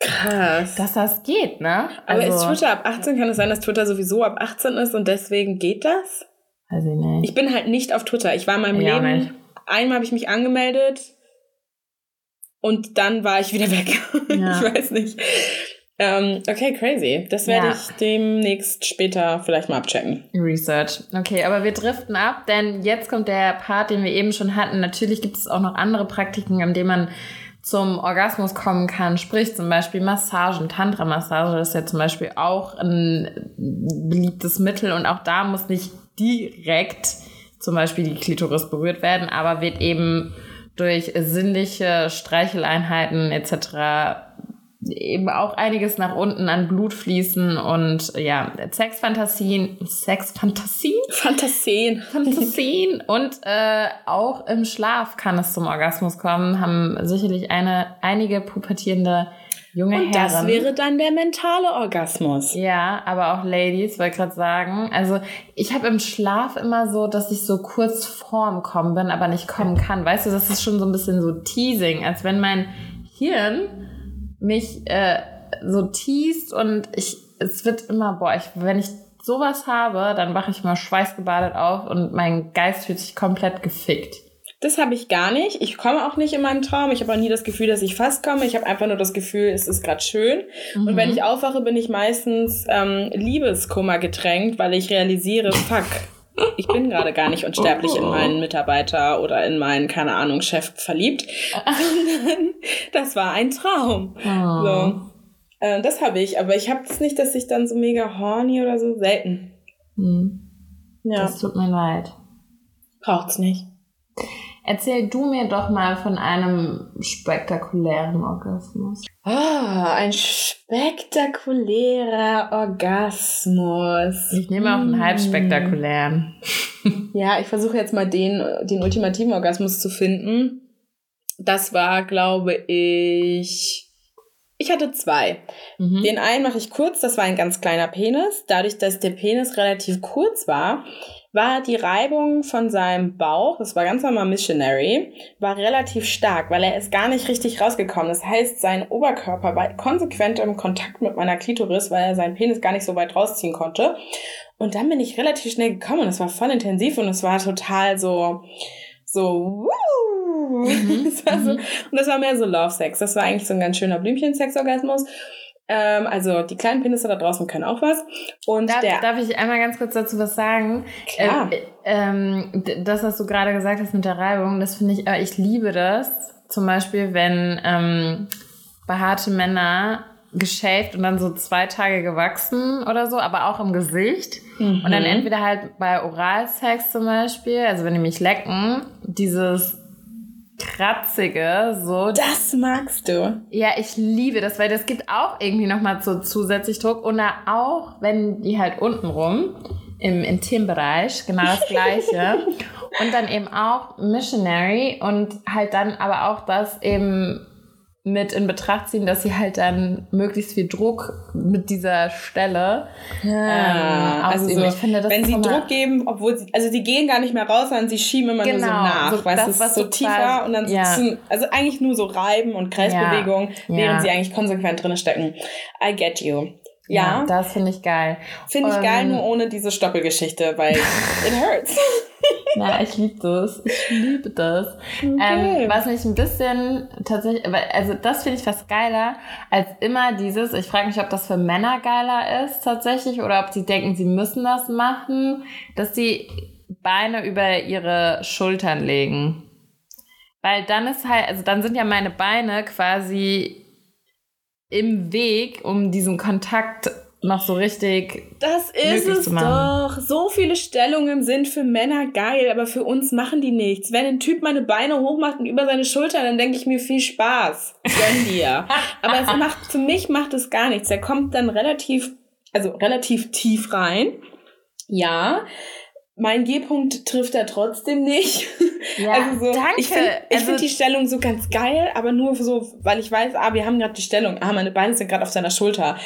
Krass. Dass das geht, ne? Also, aber ist also Twitter ab 18? Kann es sein, dass Twitter sowieso ab 18 ist und deswegen geht das? Weiß ich nicht. Ich bin halt nicht auf Twitter. Ich war in meinem ja, Leben. Nicht. Einmal habe ich mich angemeldet und dann war ich wieder weg. Ja. ich weiß nicht. Ähm, okay, crazy. Das werde ja. ich demnächst später vielleicht mal abchecken. Research. Okay, aber wir driften ab, denn jetzt kommt der Part, den wir eben schon hatten. Natürlich gibt es auch noch andere Praktiken, an denen man zum Orgasmus kommen kann, sprich zum Beispiel Massagen, Tantra-Massage ist ja zum Beispiel auch ein beliebtes Mittel und auch da muss nicht direkt zum Beispiel die Klitoris berührt werden, aber wird eben durch sinnliche Streicheleinheiten etc eben auch einiges nach unten an Blut fließen und ja, Sexfantasien, Sexfantasien? Fantasien. Fantasien und äh, auch im Schlaf kann es zum Orgasmus kommen, haben sicherlich eine, einige pubertierende junge und Herren. das wäre dann der mentale Orgasmus. Ja, aber auch Ladies, wollte gerade sagen. Also ich habe im Schlaf immer so, dass ich so kurz vorm Kommen bin, aber nicht kommen kann. Weißt du, das ist schon so ein bisschen so Teasing, als wenn mein Hirn mich äh, so teast und ich, es wird immer, boah, ich, wenn ich sowas habe, dann wache ich mal schweißgebadet auf und mein Geist fühlt sich komplett gefickt. Das habe ich gar nicht. Ich komme auch nicht in meinem Traum. Ich habe auch nie das Gefühl, dass ich fast komme. Ich habe einfach nur das Gefühl, es ist gerade schön. Mhm. Und wenn mhm. ich aufwache, bin ich meistens ähm, Liebeskummer getränkt, weil ich realisiere, fuck, ich bin gerade gar nicht unsterblich in meinen Mitarbeiter oder in meinen, keine Ahnung, Chef verliebt, sondern das war ein Traum. Oh. So. Äh, das habe ich, aber ich habe es nicht, dass ich dann so mega horny oder so selten. Hm. Ja. Das tut mir leid. Braucht's nicht. Erzähl du mir doch mal von einem spektakulären Orgasmus. Ah, oh, ein spektakulärer Orgasmus. Ich nehme auch einen halb spektakulären. ja, ich versuche jetzt mal den, den ultimativen Orgasmus zu finden. Das war, glaube ich. Ich hatte zwei. Mhm. Den einen mache ich kurz, das war ein ganz kleiner Penis. Dadurch, dass der Penis relativ kurz war, war die Reibung von seinem Bauch, das war ganz normal Missionary, war relativ stark, weil er ist gar nicht richtig rausgekommen. Das heißt, sein Oberkörper war konsequent im Kontakt mit meiner Klitoris, weil er seinen Penis gar nicht so weit rausziehen konnte. Und dann bin ich relativ schnell gekommen und es war voll intensiv und es war total so, so, wuh. Mhm. das war so, mhm. und das war mehr so Love Sex. Das war eigentlich so ein ganz schöner Blümchen-Sex-Orgasmus. Ähm, also die kleinen Penisse da draußen können auch was. Und darf, der, darf ich einmal ganz kurz dazu was sagen? Klar. Äh, ähm, das, was du gerade gesagt hast mit der Reibung, das finde ich, äh, ich liebe das. Zum Beispiel, wenn ähm, behaarte Männer geschäft und dann so zwei Tage gewachsen oder so, aber auch im Gesicht. Mhm. Und dann entweder halt bei Oralsex zum Beispiel, also wenn die mich lecken, dieses kratzige, so. Das magst du. Ja, ich liebe das, weil das gibt auch irgendwie nochmal so zusätzlich Druck und auch, wenn die halt unten rum im Intimbereich genau das gleiche und dann eben auch Missionary und halt dann aber auch das eben mit in Betracht ziehen, dass sie halt dann möglichst viel Druck mit dieser Stelle ja, ähm, also so, ich finde, das wenn sie Druck geben, obwohl sie, also sie gehen gar nicht mehr raus, sondern sie schieben immer genau, nur so genau, nach, so, weißt das, was so tiefer und dann ja. sitzen, also eigentlich nur so reiben und Kreisbewegungen, ja, während sie eigentlich konsequent drin stecken. I get you. Ja. ja das finde ich geil. Finde ich um, geil, nur ohne diese Stoppelgeschichte, weil it hurts. Ja, ich liebe das. Ich liebe das. Okay. Ähm, was mich ein bisschen tatsächlich, also das finde ich fast geiler als immer dieses, ich frage mich, ob das für Männer geiler ist tatsächlich oder ob sie denken, sie müssen das machen, dass sie Beine über ihre Schultern legen. Weil dann ist halt, also dann sind ja meine Beine quasi im Weg, um diesen Kontakt noch so richtig. Das ist es doch. So viele Stellungen sind für Männer geil, aber für uns machen die nichts. Wenn ein Typ meine Beine hochmacht und über seine Schulter, dann denke ich mir viel Spaß. Gönn dir. aber es macht, für mich macht es gar nichts. Der kommt dann relativ, also relativ tief rein. Ja mein G-Punkt trifft er trotzdem nicht. Ja, also so, danke. Ich finde also, find die Stellung so ganz geil, aber nur so, weil ich weiß, ah, wir haben gerade die Stellung, ah, meine Beine sind gerade auf seiner Schulter.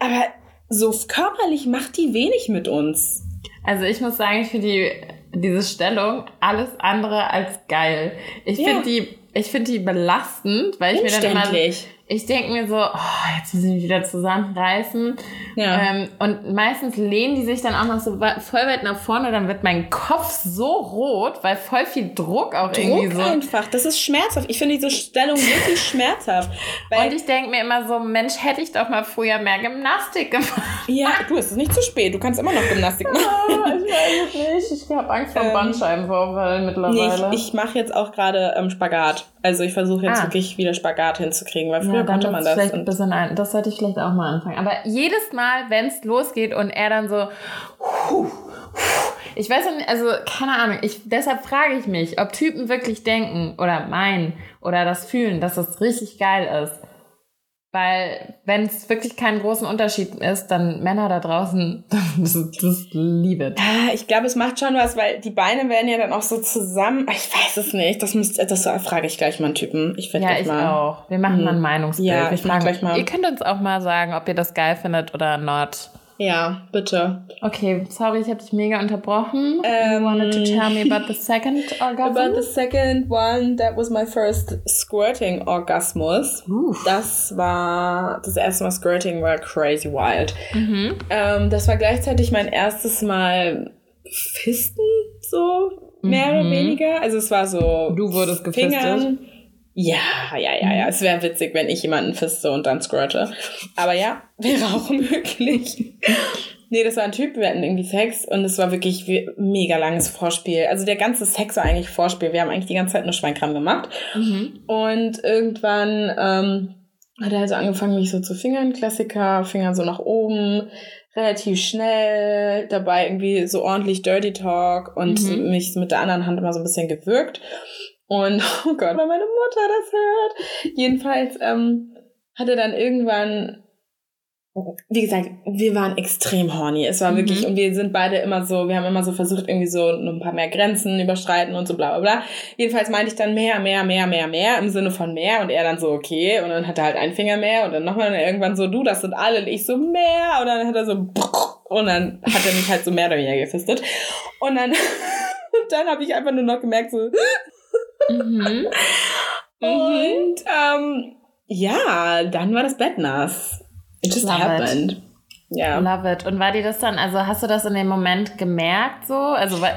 Aber so körperlich macht die wenig mit uns. Also ich muss sagen, ich finde die, diese Stellung alles andere als geil. Ich ja. finde die, ich finde die belastend, weil ich mir dann immer ich denke mir so, oh, jetzt müssen wir wieder zusammenreißen. Ja. Ähm, und meistens lehnen die sich dann auch noch so voll weit nach vorne, dann wird mein Kopf so rot, weil voll viel Druck auch Druck irgendwie so. einfach, das ist schmerzhaft. Ich finde diese Stellung wirklich schmerzhaft. und ich denke mir immer so, Mensch, hätte ich doch mal früher mehr Gymnastik gemacht. Ja, du, es ist nicht zu spät, du kannst immer noch Gymnastik machen. Oh, ich weiß es nicht, ich habe Angst vor ähm, Bandscheibenvorfall mittlerweile. Nee, ich, ich mache jetzt auch gerade ähm, Spagat. Also ich versuche jetzt ah. wirklich wieder Spagat hinzukriegen, weil früher ja, konnte man das. Vielleicht ein bisschen ein, das sollte ich vielleicht auch mal anfangen. Aber jedes Mal, wenn es losgeht und er dann so, huh, ich weiß nicht, also keine Ahnung, ich, deshalb frage ich mich, ob Typen wirklich denken oder meinen oder das fühlen, dass das richtig geil ist. Weil, wenn es wirklich keinen großen Unterschied ist, dann Männer da draußen, das, das liebe. Ich glaube, es macht schon was, weil die Beine werden ja dann auch so zusammen. Ich weiß es nicht. Das, müsst, das frage ich gleich mal einen Typen. Ich ja, ich mal. auch. Wir machen hm. mal ein Meinungsbild. Ja, ich frage gleich mal. Ihr könnt uns auch mal sagen, ob ihr das geil findet oder not. Ja, bitte. Okay, sorry, ich habe dich mega unterbrochen. Um, you wanted to tell me about the second orgasm? About the second one, that was my first squirting Orgasmus. Oof. Das war, das erste Mal Squirting war crazy wild. Mhm. Ähm, das war gleichzeitig mein erstes Mal Fisten, so, mehr mhm. oder weniger. Also es war so. Du wurdest gefistet. Fingern. Ja, ja, ja, ja. Es wäre witzig, wenn ich jemanden fiste und dann squirte. Aber ja, wäre auch möglich. nee, das war ein Typ, wir hatten irgendwie Sex und es war wirklich wie, mega langes Vorspiel. Also der ganze Sex war eigentlich Vorspiel. Wir haben eigentlich die ganze Zeit nur Schweinkram gemacht. Mhm. Und irgendwann ähm, hat er also angefangen, mich so zu fingern. Klassiker, Finger so nach oben, relativ schnell, dabei irgendwie so ordentlich Dirty Talk und mhm. mich mit der anderen Hand immer so ein bisschen gewürgt. Und oh Gott, wenn meine Mutter das hört. Jedenfalls ähm, hat er dann irgendwann, wie gesagt, wir waren extrem horny. Es war mhm. wirklich, und wir sind beide immer so, wir haben immer so versucht, irgendwie so ein paar mehr Grenzen überschreiten und so bla bla bla. Jedenfalls meinte ich dann mehr, mehr, mehr, mehr, mehr, im Sinne von mehr. Und er dann so, okay. Und dann hat er halt einen Finger mehr und dann nochmal und dann irgendwann so, du, das sind alle. Und ich so, mehr. Und dann hat er so, und dann hat er mich halt so mehr oder weniger gefistet. Und dann, und dann habe ich einfach nur noch gemerkt, so, Mhm. Und ähm, ja, dann war das Bett nass. It just Love happened. It. Ja. Love it. Und war dir das dann, also hast du das in dem Moment gemerkt so? Also weil,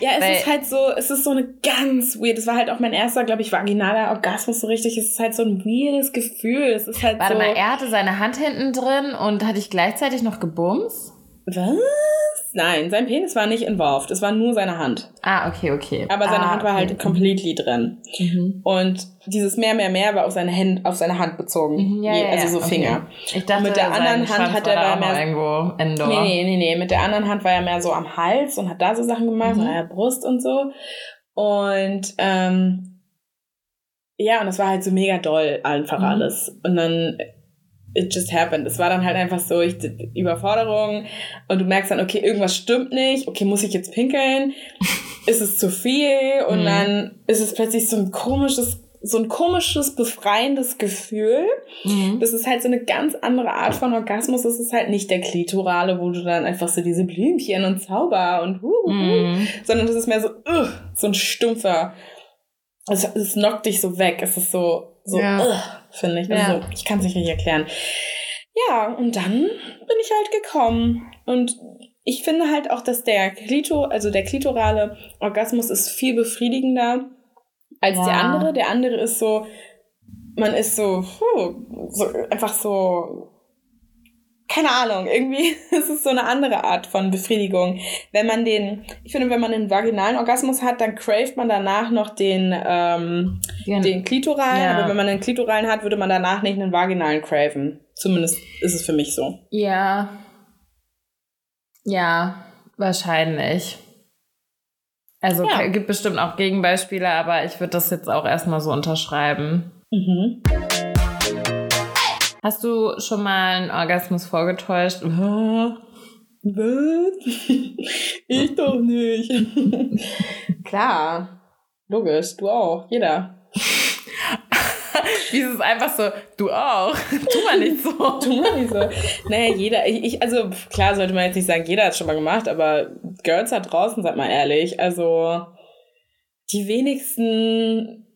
ja, es weil, ist halt so, es ist so eine ganz weird. Es war halt auch mein erster, glaube ich, vaginaler Orgasmus so richtig. Es ist halt so ein weirdes Gefühl. Es ist halt Warte so. mal, er hatte seine Hand hinten drin und hatte ich gleichzeitig noch gebums? Was? Nein, sein Penis war nicht involved. Es war nur seine Hand. Ah, okay, okay. Aber seine ah, Hand war halt okay. completely drin. Mhm. Und dieses mehr, mehr, mehr war auf seine, Hand, auf seine Hand bezogen. Mhm, ja, also so Finger. Okay. Ich dachte, und mit der anderen Hand hat er da mehr. Irgendwo Indoor. Nee, nee, nee, nee. Mit der anderen Hand war er mehr so am Hals und hat da so Sachen gemacht, mhm. an der Brust und so. Und ähm, ja, und das war halt so mega doll einfach mhm. alles. Und dann it just happened. Es war dann halt einfach so, ich, Überforderung und du merkst dann, okay, irgendwas stimmt nicht, okay, muss ich jetzt pinkeln? ist es zu viel? Und mm. dann ist es plötzlich so ein komisches so ein komisches, befreiendes Gefühl. Mhm. Das ist halt so eine ganz andere Art von Orgasmus. Das ist halt nicht der Klitorale, wo du dann einfach so diese Blümchen und Zauber und hu, hu, mhm. sondern das ist mehr so, uh, so ein stumpfer. Es, es knockt dich so weg. Es ist so, so, ja. uh, finde ich. Also, ja. Ich kann es nicht richtig erklären. Ja, und dann bin ich halt gekommen. Und ich finde halt auch, dass der Klito, also der klitorale Orgasmus ist viel befriedigender als ja. der andere. Der andere ist so, man ist so, puh, so einfach so, keine Ahnung, irgendwie ist es so eine andere Art von Befriedigung. Wenn man den, ich finde, wenn man einen vaginalen Orgasmus hat, dann craved man danach noch den, ähm, ja. den klitoralen. Ja. Aber wenn man einen klitoralen hat, würde man danach nicht einen vaginalen craven. Zumindest ist es für mich so. Ja. Ja, wahrscheinlich. Also ja. gibt bestimmt auch Gegenbeispiele, aber ich würde das jetzt auch erstmal so unterschreiben. Mhm. Hast du schon mal einen Orgasmus vorgetäuscht? Was? ich doch nicht. Klar. Logisch, du auch. Jeder. Dieses einfach so, du auch. tu mal nicht so. tu mal nicht so. Naja, jeder, ich, also klar sollte man jetzt nicht sagen, jeder hat es schon mal gemacht, aber Girls da draußen, sag mal ehrlich, also die wenigsten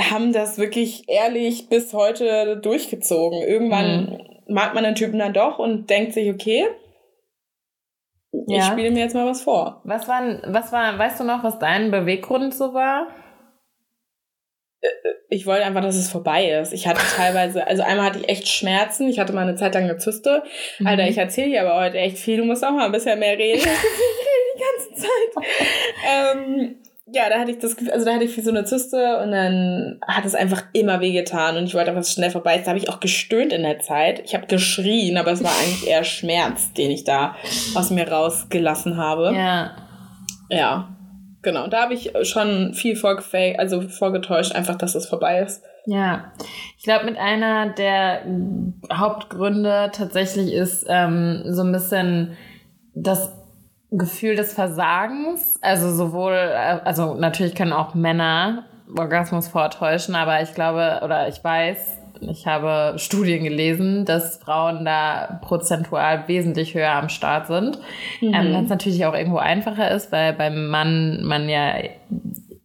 haben das wirklich ehrlich bis heute durchgezogen. Irgendwann mhm. mag man den Typen dann doch und denkt sich, okay, ja. ich spiele mir jetzt mal was vor. Was war, was war, weißt du noch, was dein Beweggrund so war? ich wollte einfach, dass es vorbei ist. Ich hatte teilweise, also einmal hatte ich echt Schmerzen. Ich hatte mal eine Zeit lang eine Zyste. Mhm. Alter, ich erzähle dir aber heute echt viel. Du musst auch mal ein bisschen mehr reden. ich rede die ganze Zeit. ähm, ja, da hatte ich das Gefühl, also da hatte ich wie so eine Zyste und dann hat es einfach immer wehgetan und ich wollte einfach, dass es schnell vorbei ist. Da habe ich auch gestöhnt in der Zeit. Ich habe geschrien, aber es war eigentlich eher Schmerz, den ich da aus mir rausgelassen habe. Ja. Ja. Genau, da habe ich schon viel vorgefaked, also vorgetäuscht, einfach, dass es vorbei ist. Ja, ich glaube, mit einer der Hauptgründe tatsächlich ist ähm, so ein bisschen das Gefühl des Versagens. Also sowohl, äh, also natürlich können auch Männer Orgasmus vortäuschen, aber ich glaube oder ich weiß, ich habe Studien gelesen, dass Frauen da prozentual wesentlich höher am Start sind. Mhm. Ähm, was natürlich auch irgendwo einfacher ist, weil beim Mann man ja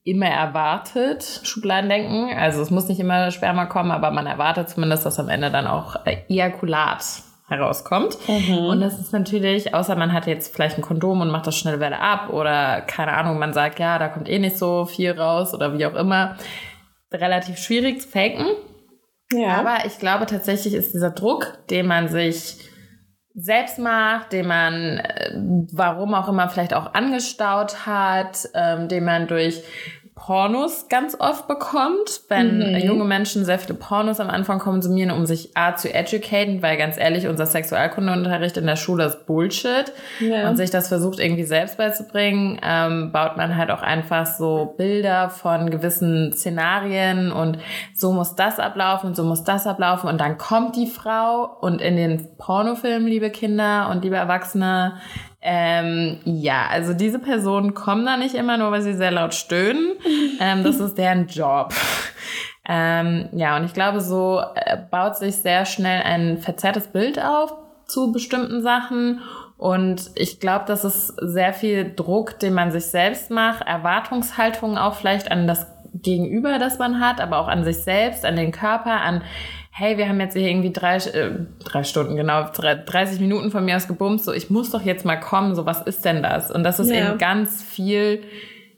immer erwartet, Schubladendenken. Also es muss nicht immer Sperma kommen, aber man erwartet zumindest, dass am Ende dann auch Ejakulat herauskommt. Mhm. Und das ist natürlich, außer man hat jetzt vielleicht ein Kondom und macht das schnell wieder ab oder keine Ahnung, man sagt, ja, da kommt eh nicht so viel raus oder wie auch immer, relativ schwierig zu faken. Ja. Aber ich glaube tatsächlich ist dieser Druck, den man sich selbst macht, den man, äh, warum auch immer, vielleicht auch angestaut hat, ähm, den man durch Pornos ganz oft bekommt, wenn mhm. junge Menschen sehr viele Pornos am Anfang konsumieren, um sich A zu educaten, weil ganz ehrlich, unser Sexualkundeunterricht in der Schule ist Bullshit ja. und sich das versucht irgendwie selbst beizubringen, ähm, baut man halt auch einfach so Bilder von gewissen Szenarien und so muss das ablaufen und so muss das ablaufen und dann kommt die Frau und in den Pornofilmen, liebe Kinder und liebe Erwachsene, ähm, ja, also diese Personen kommen da nicht immer nur, weil sie sehr laut stöhnen. ähm, das ist deren Job. ähm, ja, und ich glaube, so äh, baut sich sehr schnell ein verzerrtes Bild auf zu bestimmten Sachen. Und ich glaube, das ist sehr viel Druck, den man sich selbst macht, Erwartungshaltungen auch vielleicht an das Gegenüber, das man hat, aber auch an sich selbst, an den Körper, an hey, wir haben jetzt hier irgendwie drei, äh, drei Stunden, genau, 30 Minuten von mir aus gebumst, so, ich muss doch jetzt mal kommen, so, was ist denn das? Und das ist ja. eben ganz viel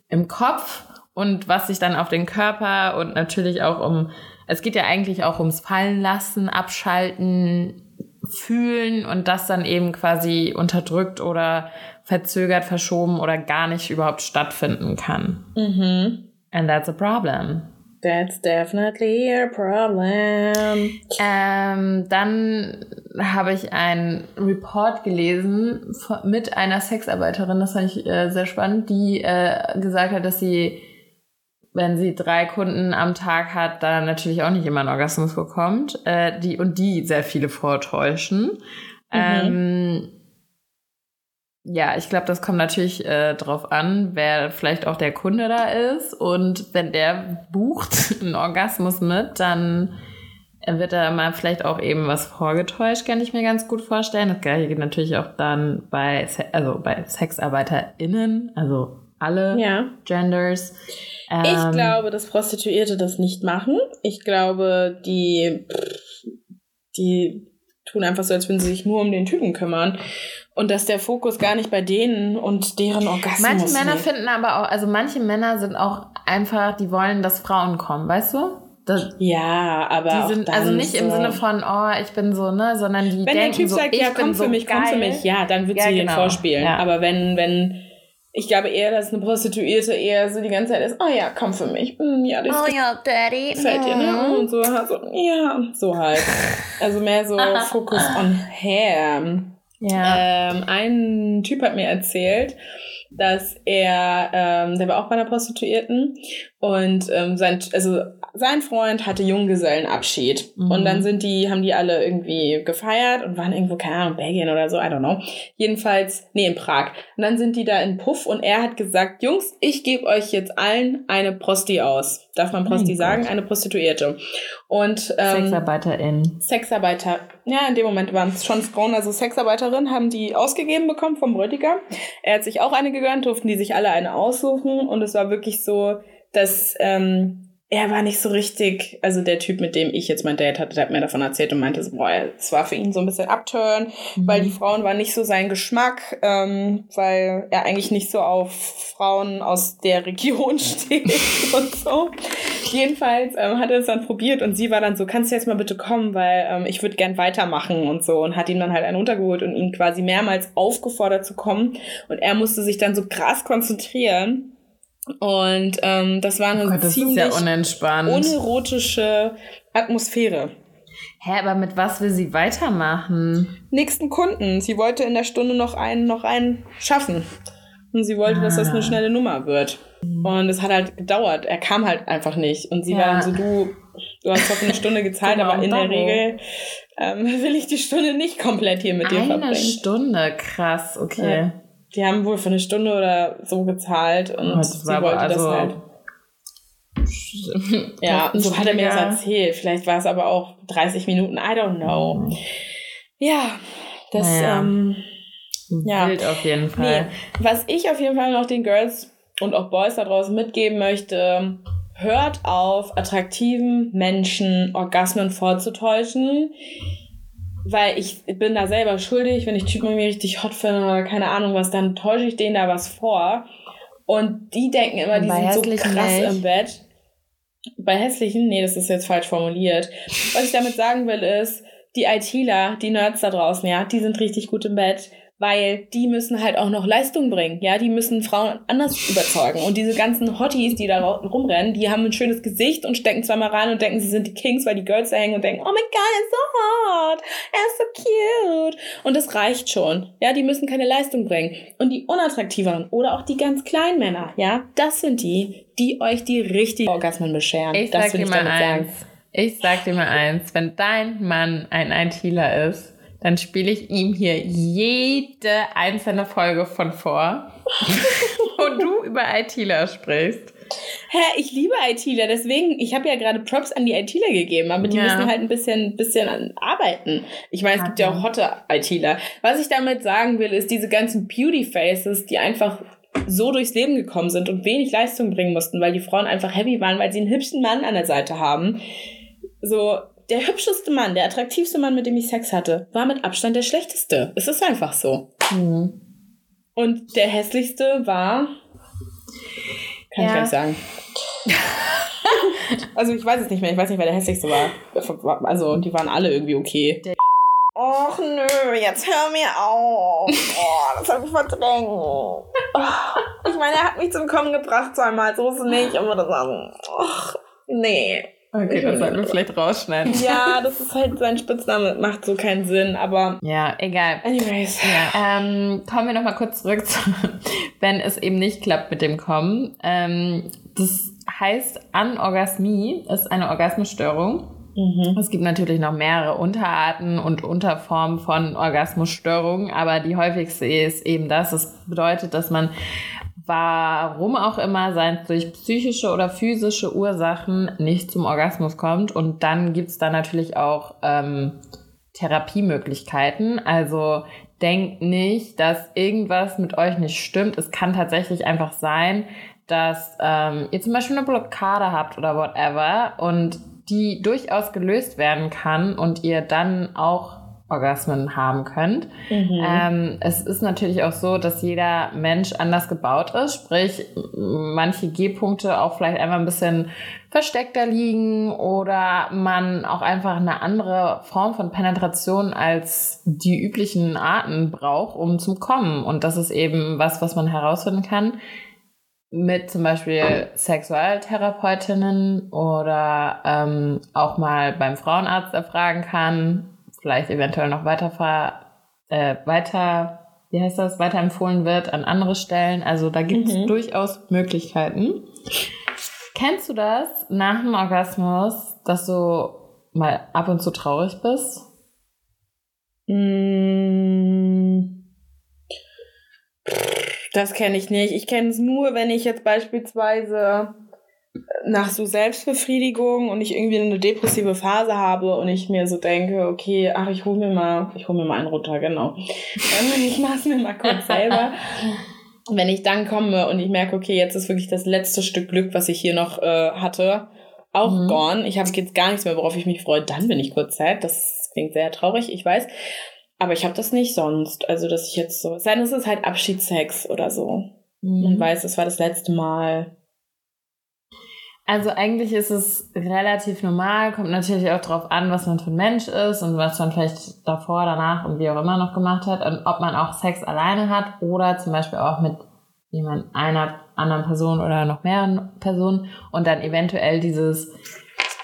im Kopf und was sich dann auf den Körper und natürlich auch um, es geht ja eigentlich auch ums Fallen lassen, abschalten, fühlen und das dann eben quasi unterdrückt oder verzögert, verschoben oder gar nicht überhaupt stattfinden kann. Mhm. And that's a problem. That's definitely a problem. Ähm, dann habe ich einen Report gelesen mit einer Sexarbeiterin, das fand ich äh, sehr spannend, die äh, gesagt hat, dass sie, wenn sie drei Kunden am Tag hat, dann natürlich auch nicht immer einen Orgasmus bekommt, äh, die und die sehr viele vortäuschen. Mhm. Ähm, Ja, ich glaube, das kommt natürlich äh, drauf an, wer vielleicht auch der Kunde da ist. Und wenn der bucht einen Orgasmus mit, dann wird da mal vielleicht auch eben was vorgetäuscht, kann ich mir ganz gut vorstellen. Das gleiche geht natürlich auch dann bei, also bei SexarbeiterInnen, also alle ja. Genders. Ähm, ich glaube, dass Prostituierte das nicht machen. Ich glaube, die, die tun einfach so, als würden sie sich nur um den Typen kümmern. Und dass der Fokus gar nicht bei denen und deren Orgasmus Manche Männer liegt. finden aber auch, also manche Männer sind auch einfach, die wollen, dass Frauen kommen, weißt du? Das, ja, aber die sind also nicht so im Sinne von, oh, ich bin so, ne, sondern die wenn denken der Typ so, sagt, ja, komm für so mich, geil. komm für mich, ja, dann wird ja, sie genau. den vorspielen. Ja. Aber wenn, wenn, ich glaube eher, dass eine Prostituierte eher so die ganze Zeit ist, oh ja, komm für mich. Mm, ja, das oh ja, Daddy. Gefällt dir, ne? Mm. Und so, also, ja, so halt. Also mehr so Focus on hair. Ja. Ähm, ein Typ hat mir erzählt, dass er, ähm, der war auch bei einer Prostituierten und ähm, sein, also sein Freund hatte Junggesellenabschied. Mhm. Und dann sind die, haben die alle irgendwie gefeiert und waren irgendwo, keine Ahnung, Belgien oder so, I don't know. Jedenfalls, nee, in Prag. Und dann sind die da in Puff und er hat gesagt, Jungs, ich gebe euch jetzt allen eine Prosti aus. Darf man Prosti oh sagen? Gott. Eine Prostituierte. Und ähm, Sexarbeiterin. Sexarbeiter. Ja, in dem Moment waren es schon Frauen, also Sexarbeiterinnen haben die ausgegeben bekommen vom Bräutigam. Er hat sich auch eine gegönnt, durften die sich alle eine aussuchen und es war wirklich so, dass ähm, er war nicht so richtig, also der Typ, mit dem ich jetzt mein Date hatte, der hat mir davon erzählt und meinte so, boah, es war für ihn so ein bisschen Upturn, mhm. weil die Frauen waren nicht so sein Geschmack, ähm, weil er eigentlich nicht so auf Frauen aus der Region steht und so. Jedenfalls ähm, hat er es dann probiert und sie war dann so, kannst du jetzt mal bitte kommen, weil ähm, ich würde gern weitermachen und so und hat ihm dann halt einen untergeholt und ihn quasi mehrmals aufgefordert zu kommen und er musste sich dann so krass konzentrieren und ähm, das war eine oh Gott, das ziemlich ja unerotische Atmosphäre. Hä, aber mit was will sie weitermachen? Nächsten Kunden. Sie wollte in der Stunde noch einen, noch einen schaffen. Und sie wollte, ah. dass das eine ah. schnelle Nummer wird. Und es hat halt gedauert. Er kam halt einfach nicht. Und sie ja. war dann so, du, du hast doch eine Stunde gezahlt, genau, aber in der Regel ähm, will ich die Stunde nicht komplett hier mit dir verbringen. Eine Stunde, krass, okay. Ja. Die haben wohl für eine Stunde oder so gezahlt und oh, sie wollte also das halt. ja, so hat er mir das erzählt. Vielleicht war es aber auch 30 Minuten, I don't know. Ja, das, naja. ähm, ja. Wild auf jeden Fall. Nee. Was ich auf jeden Fall noch den Girls und auch Boys da draußen mitgeben möchte, hört auf, attraktiven Menschen Orgasmen vorzutäuschen weil ich bin da selber schuldig, wenn ich Typen irgendwie richtig hot finde oder keine Ahnung was, dann täusche ich denen da was vor. Und die denken immer, die sind so krass nicht. im Bett. Bei hässlichen, nee, das ist jetzt falsch formuliert. Was ich damit sagen will, ist, die ITler, die Nerds da draußen, ja, die sind richtig gut im Bett weil die müssen halt auch noch Leistung bringen. Ja, die müssen Frauen anders überzeugen. Und diese ganzen Hotties, die da rumrennen, die haben ein schönes Gesicht und stecken zweimal rein und denken, sie sind die Kings, weil die Girls da hängen und denken, oh mein Gott, er ist so hot, er ist so cute. Und das reicht schon. Ja, die müssen keine Leistung bringen. Und die unattraktiveren oder auch die ganz kleinen Männer, ja, das sind die, die euch die richtigen Orgasmen bescheren. Ich das sag dir mal eins. Sagen. Ich sag dir mal eins, wenn dein Mann ein ITler ist, dann spiele ich ihm hier jede einzelne Folge von vor, wo du über ITler sprichst. Hä, ich liebe ITler, deswegen, ich habe ja gerade Props an die ITler gegeben, aber die ja. müssen halt ein bisschen, bisschen arbeiten. Ich meine, es gibt ja auch hotte ITler. Was ich damit sagen will, ist diese ganzen Beauty Faces, die einfach so durchs Leben gekommen sind und wenig Leistung bringen mussten, weil die Frauen einfach heavy waren, weil sie einen hübschen Mann an der Seite haben. So, der hübscheste Mann, der attraktivste Mann, mit dem ich Sex hatte, war mit Abstand der schlechteste. Es ist einfach so. Mhm. Und der hässlichste war. Kann ja. ich gar nicht sagen. also ich weiß es nicht mehr. Ich weiß nicht, wer der hässlichste war. Also die waren alle irgendwie okay. Och nö, jetzt hör mir auf. Oh, das hab ich verdrängt. Oh, ich meine, er hat mich zum Kommen gebracht zweimal. So ist es nicht, aber das war so. Och, nee. Okay, das sollten wir vielleicht rausschneiden. Ja, das ist halt sein Spitzname, macht so keinen Sinn, aber. Ja, egal. Anyways. Ja. Ähm, kommen wir nochmal kurz zurück zu, wenn es eben nicht klappt mit dem Kommen. Ähm, das heißt, Anorgasmie ist eine Orgasmusstörung. Mhm. Es gibt natürlich noch mehrere Unterarten und Unterformen von Orgasmusstörungen, aber die häufigste ist eben das. Das bedeutet, dass man warum auch immer, seien es durch psychische oder physische Ursachen, nicht zum Orgasmus kommt. Und dann gibt es da natürlich auch ähm, Therapiemöglichkeiten. Also denkt nicht, dass irgendwas mit euch nicht stimmt. Es kann tatsächlich einfach sein, dass ähm, ihr zum Beispiel eine Blockade habt oder whatever und die durchaus gelöst werden kann und ihr dann auch Orgasmen haben könnt. Mhm. Ähm, es ist natürlich auch so, dass jeder Mensch anders gebaut ist, sprich manche G-Punkte auch vielleicht einfach ein bisschen versteckter liegen oder man auch einfach eine andere Form von Penetration als die üblichen Arten braucht, um zum Kommen. Und das ist eben was, was man herausfinden kann mit zum Beispiel Sexualtherapeutinnen oder ähm, auch mal beim Frauenarzt erfragen kann, vielleicht eventuell noch weiter, äh, weiter, wie heißt das, weiterempfohlen wird an andere Stellen. Also da gibt es mhm. durchaus Möglichkeiten. Kennst du das nach dem Orgasmus, dass du mal ab und zu traurig bist? Mm. Das kenne ich nicht. Ich kenne es nur, wenn ich jetzt beispielsweise nach so Selbstbefriedigung und ich irgendwie eine depressive Phase habe und ich mir so denke, okay, ach, ich hole mir mal, ich hole mir mal einen runter, genau. ich mache es mir mal kurz selber. Wenn ich dann komme und ich merke, okay, jetzt ist wirklich das letzte Stück Glück, was ich hier noch äh, hatte, auch mhm. gone. Ich habe jetzt gar nichts mehr, worauf ich mich freue. Dann bin ich kurz Zeit. Das klingt sehr traurig, ich weiß. Aber ich habe das nicht sonst. Also, dass ich jetzt so. Sein, es ist halt Abschiedssex oder so. Mhm. Man weiß, es war das letzte Mal. Also eigentlich ist es relativ normal, kommt natürlich auch drauf an, was man für ein Mensch ist und was man vielleicht davor, danach und wie auch immer noch gemacht hat und ob man auch Sex alleine hat oder zum Beispiel auch mit jemand einer anderen Person oder noch mehreren Personen und dann eventuell dieses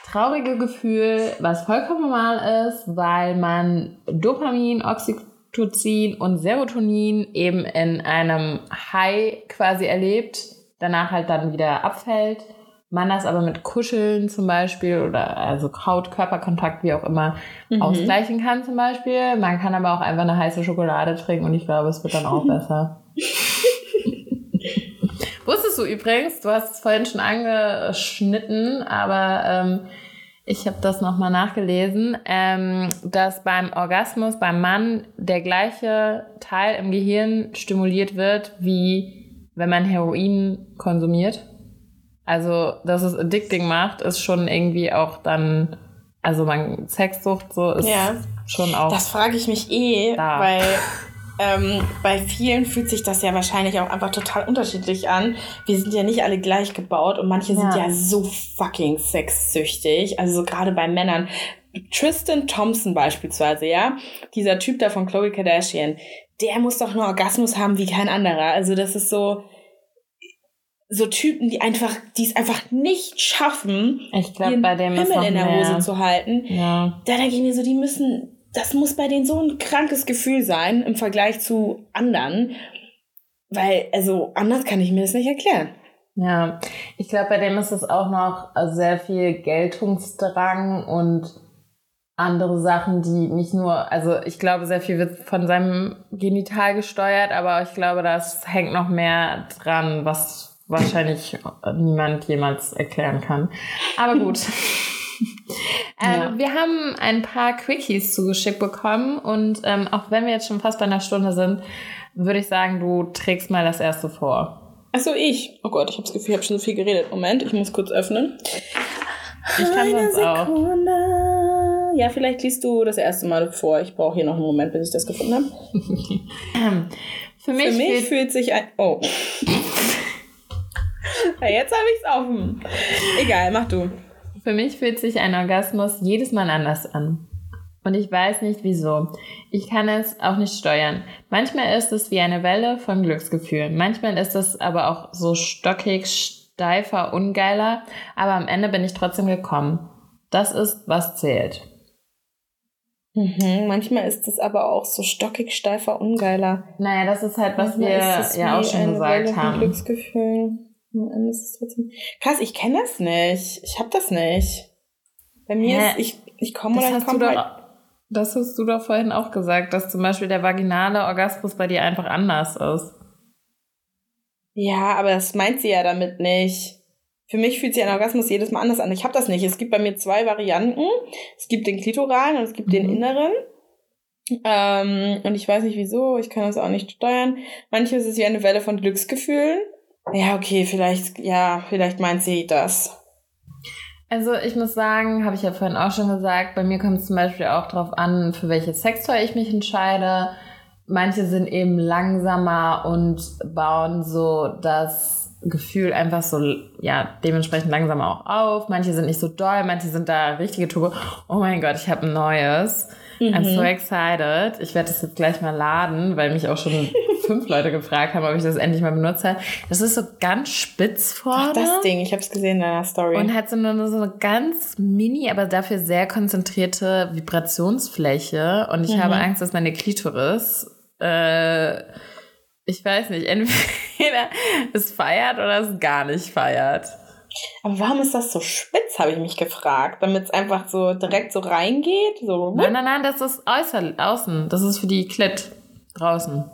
traurige Gefühl, was vollkommen normal ist, weil man Dopamin, Oxytocin und Serotonin eben in einem High quasi erlebt, danach halt dann wieder abfällt man das aber mit Kuscheln zum Beispiel oder also Haut-Körperkontakt, wie auch immer, mhm. ausgleichen kann zum Beispiel. Man kann aber auch einfach eine heiße Schokolade trinken und ich glaube, es wird dann auch besser. Wusstest du übrigens, du hast es vorhin schon angeschnitten, aber ähm, ich habe das nochmal nachgelesen, ähm, dass beim Orgasmus beim Mann der gleiche Teil im Gehirn stimuliert wird, wie wenn man Heroin konsumiert. Also, dass es addicting macht, ist schon irgendwie auch dann, also man Sexsucht so ist ja. schon auch. Das frage ich mich eh, da. weil ähm, bei vielen fühlt sich das ja wahrscheinlich auch einfach total unterschiedlich an. Wir sind ja nicht alle gleich gebaut und manche ja. sind ja so fucking sexsüchtig. Also so gerade bei Männern. Tristan Thompson beispielsweise, ja, dieser Typ da von Chloe Kardashian, der muss doch nur Orgasmus haben wie kein anderer. Also das ist so, so Typen, die einfach, die es einfach nicht schaffen, ich glaub, bei dem Himmel in der Hose zu halten. Ja. Da denke ich mir so, die müssen, das muss bei denen so ein krankes Gefühl sein im Vergleich zu anderen. Weil, also anders kann ich mir das nicht erklären. Ja, ich glaube, bei dem ist es auch noch sehr viel Geltungsdrang und andere Sachen, die nicht nur, also ich glaube, sehr viel wird von seinem Genital gesteuert, aber ich glaube, das hängt noch mehr dran, was wahrscheinlich niemand jemals erklären kann. Aber gut. ähm, ja. Wir haben ein paar Quickies zugeschickt bekommen und ähm, auch wenn wir jetzt schon fast bei einer Stunde sind, würde ich sagen, du trägst mal das erste vor. Achso, ich. Oh Gott, ich habe das Gefühl, ich habe schon so viel geredet. Moment, ich muss kurz öffnen. Ich kann Eine sonst Sekunde. auch. Ja, vielleicht liest du das erste Mal vor. Ich brauche hier noch einen Moment, bis ich das gefunden habe. ähm, für mich, für mich fühlt sich ein. Oh. Ja, jetzt habe ich es offen. Egal, mach du. Für mich fühlt sich ein Orgasmus jedes Mal anders an. Und ich weiß nicht wieso. Ich kann es auch nicht steuern. Manchmal ist es wie eine Welle von Glücksgefühlen. Manchmal ist es aber auch so stockig, steifer, ungeiler. Aber am Ende bin ich trotzdem gekommen. Das ist, was zählt. Mhm, manchmal ist es aber auch so stockig, steifer, ungeiler. Naja, das ist halt, was manchmal wir ja auch schon gesagt Welle haben. Glücksgefühl. Krass, ich kenne das nicht. Ich habe das nicht. Bei mir Hä? ist, ich, ich komme oder ich komme halt. Das hast du doch vorhin auch gesagt, dass zum Beispiel der vaginale Orgasmus bei dir einfach anders ist. Ja, aber das meint sie ja damit nicht. Für mich fühlt sich ein Orgasmus jedes Mal anders an. Ich habe das nicht. Es gibt bei mir zwei Varianten. Es gibt den klitoralen und es gibt mhm. den inneren. Ähm, und ich weiß nicht wieso, ich kann das auch nicht steuern. Manchmal ist es wie eine Welle von Glücksgefühlen. Ja, okay, vielleicht, ja, vielleicht meint sie das. Also ich muss sagen, habe ich ja vorhin auch schon gesagt, bei mir kommt es zum Beispiel auch darauf an, für welches Sextoy ich mich entscheide. Manche sind eben langsamer und bauen so das Gefühl einfach so, ja, dementsprechend langsamer auch auf. Manche sind nicht so doll, manche sind da richtige Turbo. Oh mein Gott, ich habe ein neues. Mhm. I'm so excited. Ich werde das jetzt gleich mal laden, weil mich auch schon fünf Leute gefragt haben, ob ich das endlich mal benutze. Das ist so ganz spitz vorne. Ach, das Ding, ich habe es gesehen in deiner Story. Und hat so nur so eine ganz mini, aber dafür sehr konzentrierte Vibrationsfläche. Und ich mhm. habe Angst, dass meine Klitoris, äh, ich weiß nicht, entweder es feiert oder es gar nicht feiert. Aber warum ist das so spitz, habe ich mich gefragt. Damit es einfach so direkt so reingeht? So. Nein, nein, nein, das ist äußer, außen. Das ist für die Klit draußen.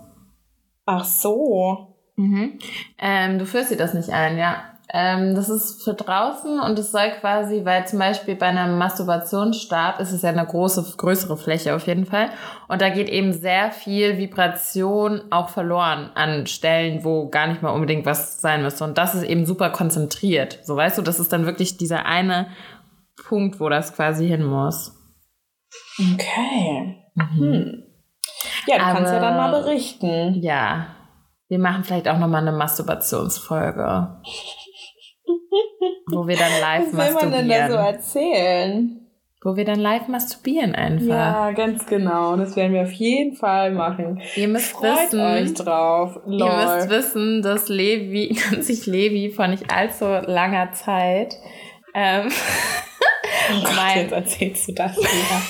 Ach so. Mhm. Ähm, du führst dir das nicht ein, ja. Ähm, das ist für draußen und es soll quasi, weil zum Beispiel bei einem Masturbationsstab ist es ja eine große, größere Fläche auf jeden Fall. Und da geht eben sehr viel Vibration auch verloren an Stellen, wo gar nicht mal unbedingt was sein müsste. Und das ist eben super konzentriert. So weißt du, das ist dann wirklich dieser eine Punkt, wo das quasi hin muss. Okay. Mhm. Hm. Ja, du Aber, kannst ja dann mal berichten. Ja. Wir machen vielleicht auch nochmal eine Masturbationsfolge. Wo wir dann live Was masturbieren. Was will man denn da so erzählen? Wo wir dann live masturbieren einfach. Ja, ganz genau. Das werden wir auf jeden Fall machen. Ihr müsst Freut wissen, euch drauf. Lol. Ihr müsst wissen, dass Levi, dass sich Levi vor nicht allzu langer Zeit ähm, oh Gott, mein, jetzt erzählst du das wieder.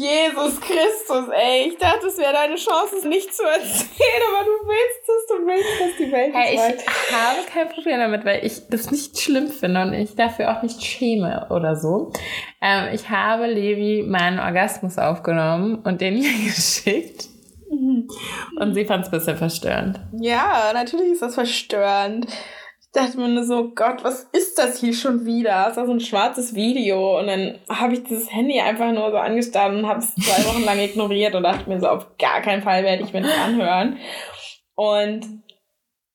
Jesus Christus, ey. Ich dachte, es wäre deine Chance, es nicht zu erzählen, aber du willst es, du willst, dass die Welt hey, Ich habe kein Problem damit, weil ich das nicht schlimm finde und ich dafür auch nicht schäme oder so. Ähm, ich habe Levi meinen Orgasmus aufgenommen und den ihr geschickt. Und sie fand es ein bisschen verstörend. Ja, natürlich ist das verstörend dachte mir nur so, Gott, was ist das hier schon wieder? Es war so ein schwarzes Video und dann habe ich dieses Handy einfach nur so angestarrt und habe es zwei Wochen lang ignoriert und dachte mir so, auf gar keinen Fall werde ich mir das anhören. Und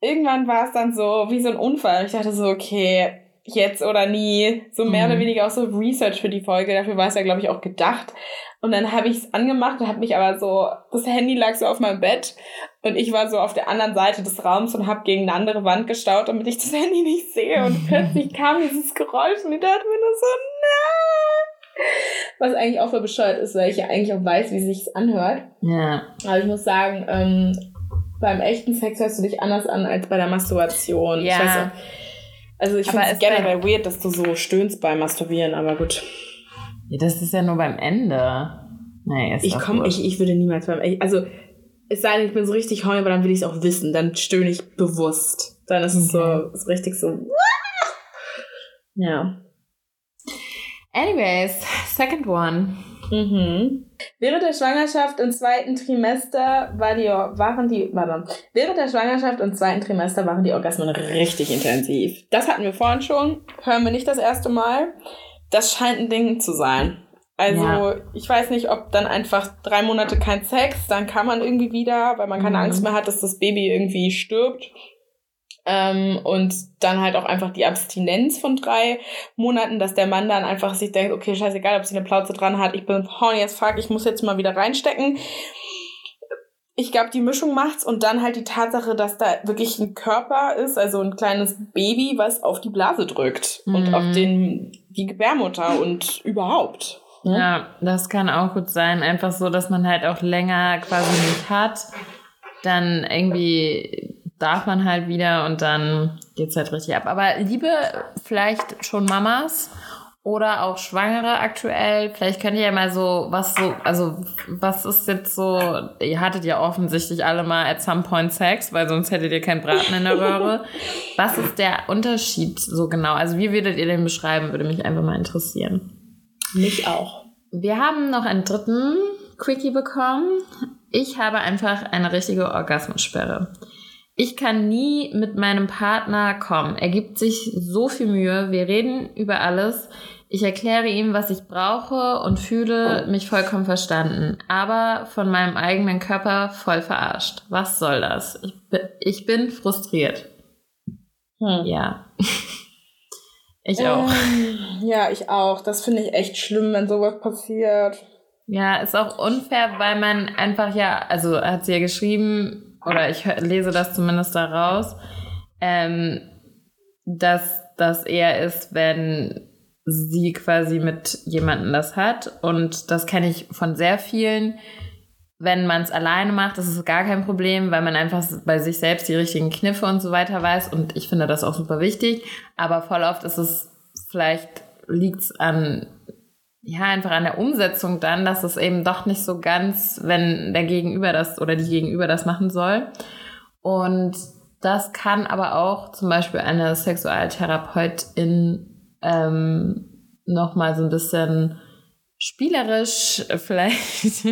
irgendwann war es dann so wie so ein Unfall. Ich dachte so, okay, jetzt oder nie. So mehr mhm. oder weniger auch so Research für die Folge. Dafür war es ja, glaube ich, auch gedacht. Und dann habe ich es angemacht und habe mich aber so, das Handy lag so auf meinem Bett und ich war so auf der anderen Seite des Raums und habe gegen eine andere Wand gestaut, damit ich das Handy nicht sehe. Und plötzlich kam dieses Geräusch und ich dachte mir nur so, na. Was eigentlich auch für bescheuert ist, weil ich ja eigentlich auch weiß, wie sich anhört. Ja. Aber ich muss sagen, ähm, beim echten Sex hörst du dich anders an als bei der Masturbation. Ja. Ich weiß auch, also ich finde es generell weird, dass du so stöhnst beim Masturbieren, aber gut. Ja, das ist ja nur beim Ende. Nee, ich komme, ich, ich würde niemals beim, also es sei denn, ich bin so richtig horny, aber dann will ich es auch wissen. Dann stöhne ich bewusst. Dann ist es so, ist richtig so. Ja. Anyways, second one. Mhm. Während der Schwangerschaft im zweiten Trimester war die, waren die, warte, während der Schwangerschaft im zweiten Trimester waren die Orgasmen richtig intensiv. Das hatten wir vorhin schon, hören wir nicht das erste Mal. Das scheint ein Ding zu sein. Also ja. ich weiß nicht, ob dann einfach drei Monate kein Sex, dann kann man irgendwie wieder, weil man keine mhm. Angst mehr hat, dass das Baby irgendwie stirbt. Ähm, und dann halt auch einfach die Abstinenz von drei Monaten, dass der Mann dann einfach sich denkt, okay, scheißegal, ob sie eine Plauze dran hat, ich bin horny jetzt fuck, ich muss jetzt mal wieder reinstecken. Ich glaube, die Mischung macht's und dann halt die Tatsache, dass da wirklich ein Körper ist, also ein kleines Baby, was auf die Blase drückt mhm. und auf den, die Gebärmutter und überhaupt. Ne? Ja, das kann auch gut sein. Einfach so, dass man halt auch länger quasi nicht hat. Dann irgendwie darf man halt wieder und dann geht's halt richtig ab. Aber liebe vielleicht schon Mamas oder auch Schwangere aktuell, vielleicht könnt ihr ja mal so, was so, also was ist jetzt so, ihr hattet ja offensichtlich alle mal at some point Sex, weil sonst hättet ihr keinen Braten in der Röhre. was ist der Unterschied so genau? Also wie würdet ihr den beschreiben, würde mich einfach mal interessieren. Mich auch. Wir haben noch einen dritten Quickie bekommen. Ich habe einfach eine richtige Orgasmussperre. Ich kann nie mit meinem Partner kommen. Er gibt sich so viel Mühe. Wir reden über alles. Ich erkläre ihm, was ich brauche und fühle mich vollkommen verstanden, aber von meinem eigenen Körper voll verarscht. Was soll das? Ich, ich bin frustriert. Hm. Ja. ich auch. Ähm, ja, ich auch. Das finde ich echt schlimm, wenn sowas passiert. Ja, ist auch unfair, weil man einfach ja, also hat sie ja geschrieben, oder ich lese das zumindest daraus, ähm, dass das eher ist, wenn sie quasi mit jemandem das hat. Und das kenne ich von sehr vielen. Wenn man es alleine macht, ist gar kein Problem, weil man einfach bei sich selbst die richtigen Kniffe und so weiter weiß. Und ich finde das auch super wichtig. Aber voll oft ist es vielleicht liegt es an ja, einfach an der Umsetzung dann, dass es eben doch nicht so ganz, wenn der Gegenüber das oder die Gegenüber das machen soll. Und das kann aber auch zum Beispiel eine Sexualtherapeutin ähm, nochmal so ein bisschen spielerisch vielleicht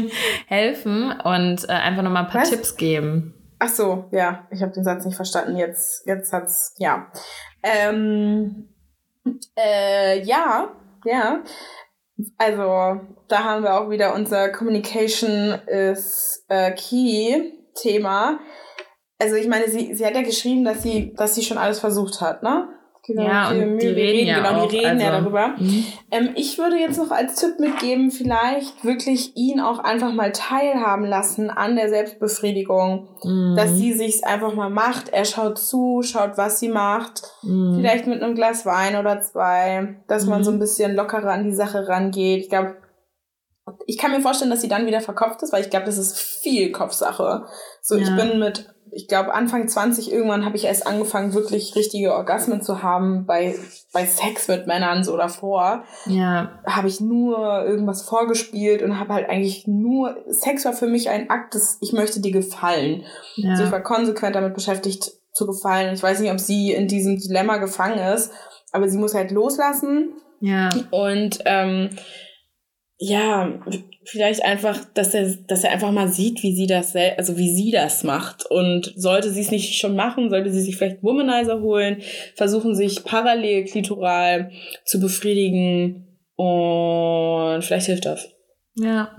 helfen und äh, einfach nochmal ein paar Was? Tipps geben. Ach so, ja, ich habe den Satz nicht verstanden. Jetzt, jetzt hat's, ja. Ähm, äh, ja, ja. Also, da haben wir auch wieder unser Communication is äh, Key Thema. Also, ich meine, sie, sie hat ja geschrieben, dass sie, dass sie schon alles versucht hat, ne? Genau, ja, und die reden, reden ja genau, auch, die reden also, ja darüber. Mhm. Ähm, ich würde jetzt noch als Tipp mitgeben, vielleicht wirklich ihn auch einfach mal teilhaben lassen an der Selbstbefriedigung, mhm. dass sie sich's einfach mal macht. Er schaut zu, schaut, was sie macht, mhm. vielleicht mit einem Glas Wein oder zwei, dass man so ein bisschen lockerer an die Sache rangeht. Ich glaube, ich kann mir vorstellen, dass sie dann wieder verkopft ist, weil ich glaube, das ist viel Kopfsache. So, ja. ich bin mit ich glaube, Anfang 20 irgendwann habe ich erst angefangen, wirklich richtige Orgasmen zu haben bei, bei Sex mit Männern so davor. Ja. Habe ich nur irgendwas vorgespielt und habe halt eigentlich nur, Sex war für mich ein Akt des, ich möchte dir gefallen. Ja. Also ich war konsequent damit beschäftigt zu gefallen. Ich weiß nicht, ob sie in diesem Dilemma gefangen ist, aber sie muss halt loslassen. Ja. Und ähm, ja, vielleicht einfach, dass er, dass er einfach mal sieht, wie sie das, also wie sie das macht. Und sollte sie es nicht schon machen, sollte sie sich vielleicht Womanizer holen, versuchen sich parallel klitoral zu befriedigen und vielleicht hilft das. Ja.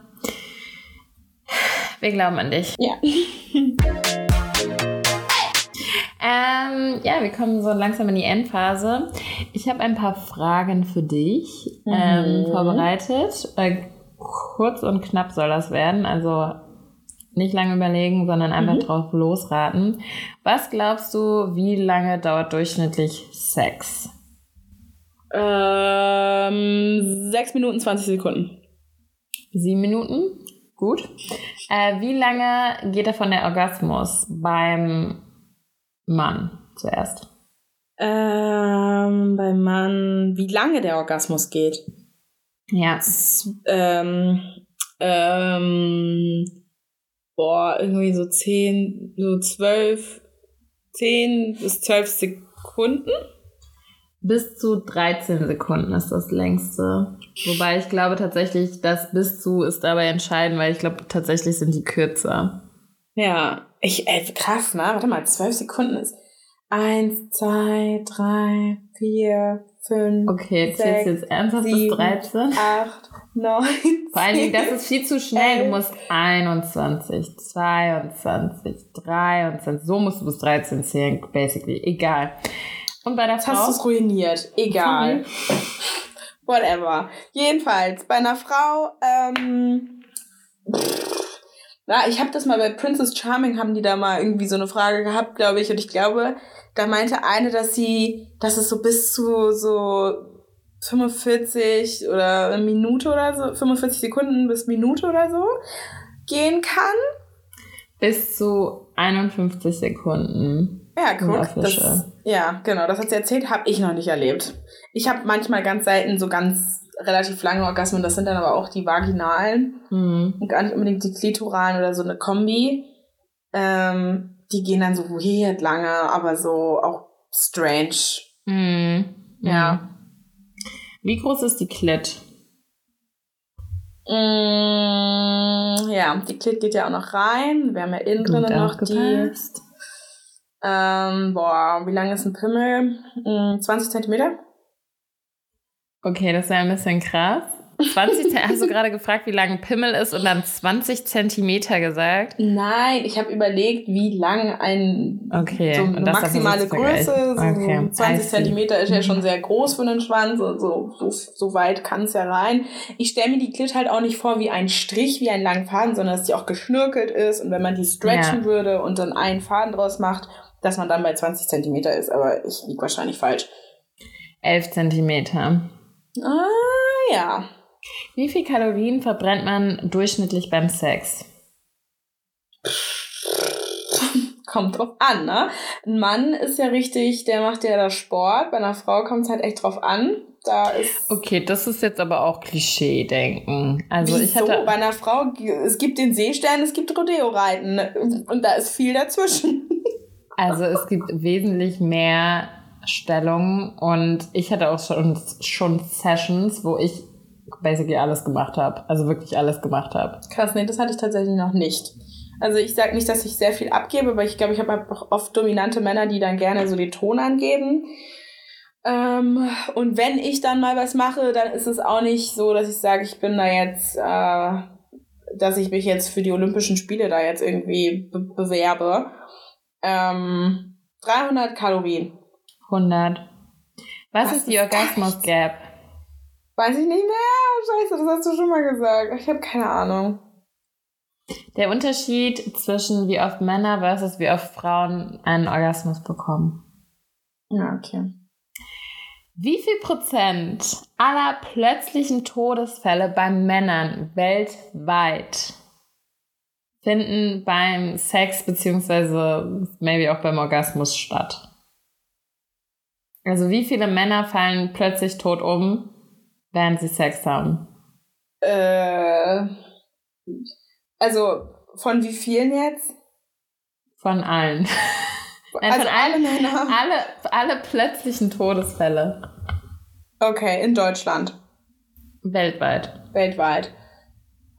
Wir glauben an dich. Ja. ähm, ja, wir kommen so langsam in die Endphase. Ich habe ein paar Fragen für dich ähm, mhm. vorbereitet. Äh, kurz und knapp soll das werden. Also nicht lange überlegen, sondern einfach mhm. drauf losraten. Was glaubst du, wie lange dauert durchschnittlich Sex? Ähm, 6 Minuten 20 Sekunden. 7 Minuten? Gut. Äh, wie lange geht davon der Orgasmus beim Mann zuerst? Ähm, beim Mann, wie lange der Orgasmus geht? Ja. Ähm, ähm, boah, irgendwie so zehn, so zwölf, zehn bis zwölf Sekunden. Bis zu 13 Sekunden ist das längste. Wobei ich glaube tatsächlich, das bis zu ist dabei entscheidend, weil ich glaube tatsächlich sind die kürzer. Ja, ich, ey, krass, ne? Warte mal, zwölf Sekunden ist eins, zwei, drei, vier, 5, Okay, zählst du jetzt ernsthaft bis 13? 8, 9, Vor allen Dingen, das ist viel zu schnell. 11, du musst 21, 22, 23. So musst du bis 13 zählen, basically. Egal. Und bei der Frau. Hast du es ruiniert. Egal. Whatever. Jedenfalls, bei einer Frau, ähm, na, ich habe das mal bei Princess Charming, haben die da mal irgendwie so eine Frage gehabt, glaube ich. Und ich glaube, da meinte eine, dass sie, dass es so bis zu so 45 oder eine Minute oder so, 45 Sekunden bis Minute oder so gehen kann. Bis zu 51 Sekunden. Ja, guck, das, ja, genau, das hat sie erzählt, habe ich noch nicht erlebt. Ich habe manchmal ganz selten so ganz relativ lange Orgasmen, das sind dann aber auch die vaginalen mhm. und gar nicht unbedingt die klitoralen oder so eine Kombi. Ähm, die gehen dann so weird lange, aber so auch strange. Mm. Ja. Wie groß ist die Klit? Mm, ja, die Klit geht ja auch noch rein. Wir haben ja innen drin noch die. Ähm, boah, wie lang ist ein Pimmel? 20 mm, Zentimeter. Okay, das ist ja ein bisschen krass. 20 hast du gerade gefragt, wie lang ein Pimmel ist und dann 20 Zentimeter gesagt? Nein, ich habe überlegt, wie lang ein okay. so eine maximale Größe, so okay. 20 Zentimeter ist ja schon sehr groß für einen Schwanz, so, so, so weit kann es ja rein. Ich stelle mir die Klit halt auch nicht vor wie ein Strich, wie einen langen Faden, sondern dass die auch geschnürkelt ist und wenn man die stretchen ja. würde und dann einen Faden draus macht, dass man dann bei 20 Zentimeter ist, aber ich liege wahrscheinlich falsch. 11 Zentimeter. Ah, ja. Wie viel Kalorien verbrennt man durchschnittlich beim Sex? Kommt drauf an, ne? Ein Mann ist ja richtig, der macht ja das Sport. Bei einer Frau kommt es halt echt drauf an. Da ist. Okay, das ist jetzt aber auch Klischee-Denken. Also Wieso? ich hatte. Bei einer Frau, es gibt den Seestern, es gibt Rodeo-Reiten. Und da ist viel dazwischen. Also es gibt wesentlich mehr Stellungen und ich hatte auch schon, schon Sessions, wo ich basically alles gemacht habe. Also wirklich alles gemacht habe. Krass, nee, das hatte ich tatsächlich noch nicht. Also ich sage nicht, dass ich sehr viel abgebe, aber ich glaube, ich habe auch oft dominante Männer, die dann gerne so den Ton angeben. Ähm, und wenn ich dann mal was mache, dann ist es auch nicht so, dass ich sage, ich bin da jetzt, äh, dass ich mich jetzt für die Olympischen Spiele da jetzt irgendwie be bewerbe. Ähm, 300 Kalorien. 100. Was, Was ist die Orgasmus Gap? Weiß ich nicht mehr. Scheiße, das hast du schon mal gesagt. Ich habe keine Ahnung. Der Unterschied zwischen wie oft Männer versus wie oft Frauen einen Orgasmus bekommen. Ja, okay. Wie viel Prozent aller plötzlichen Todesfälle bei Männern weltweit finden beim Sex beziehungsweise maybe auch beim Orgasmus statt? Also wie viele Männer fallen plötzlich tot um, während sie Sex haben? Äh, also von wie vielen jetzt? Von allen. Nein, also von alle Männer? Alle, alle plötzlichen Todesfälle. Okay, in Deutschland. Weltweit. Weltweit.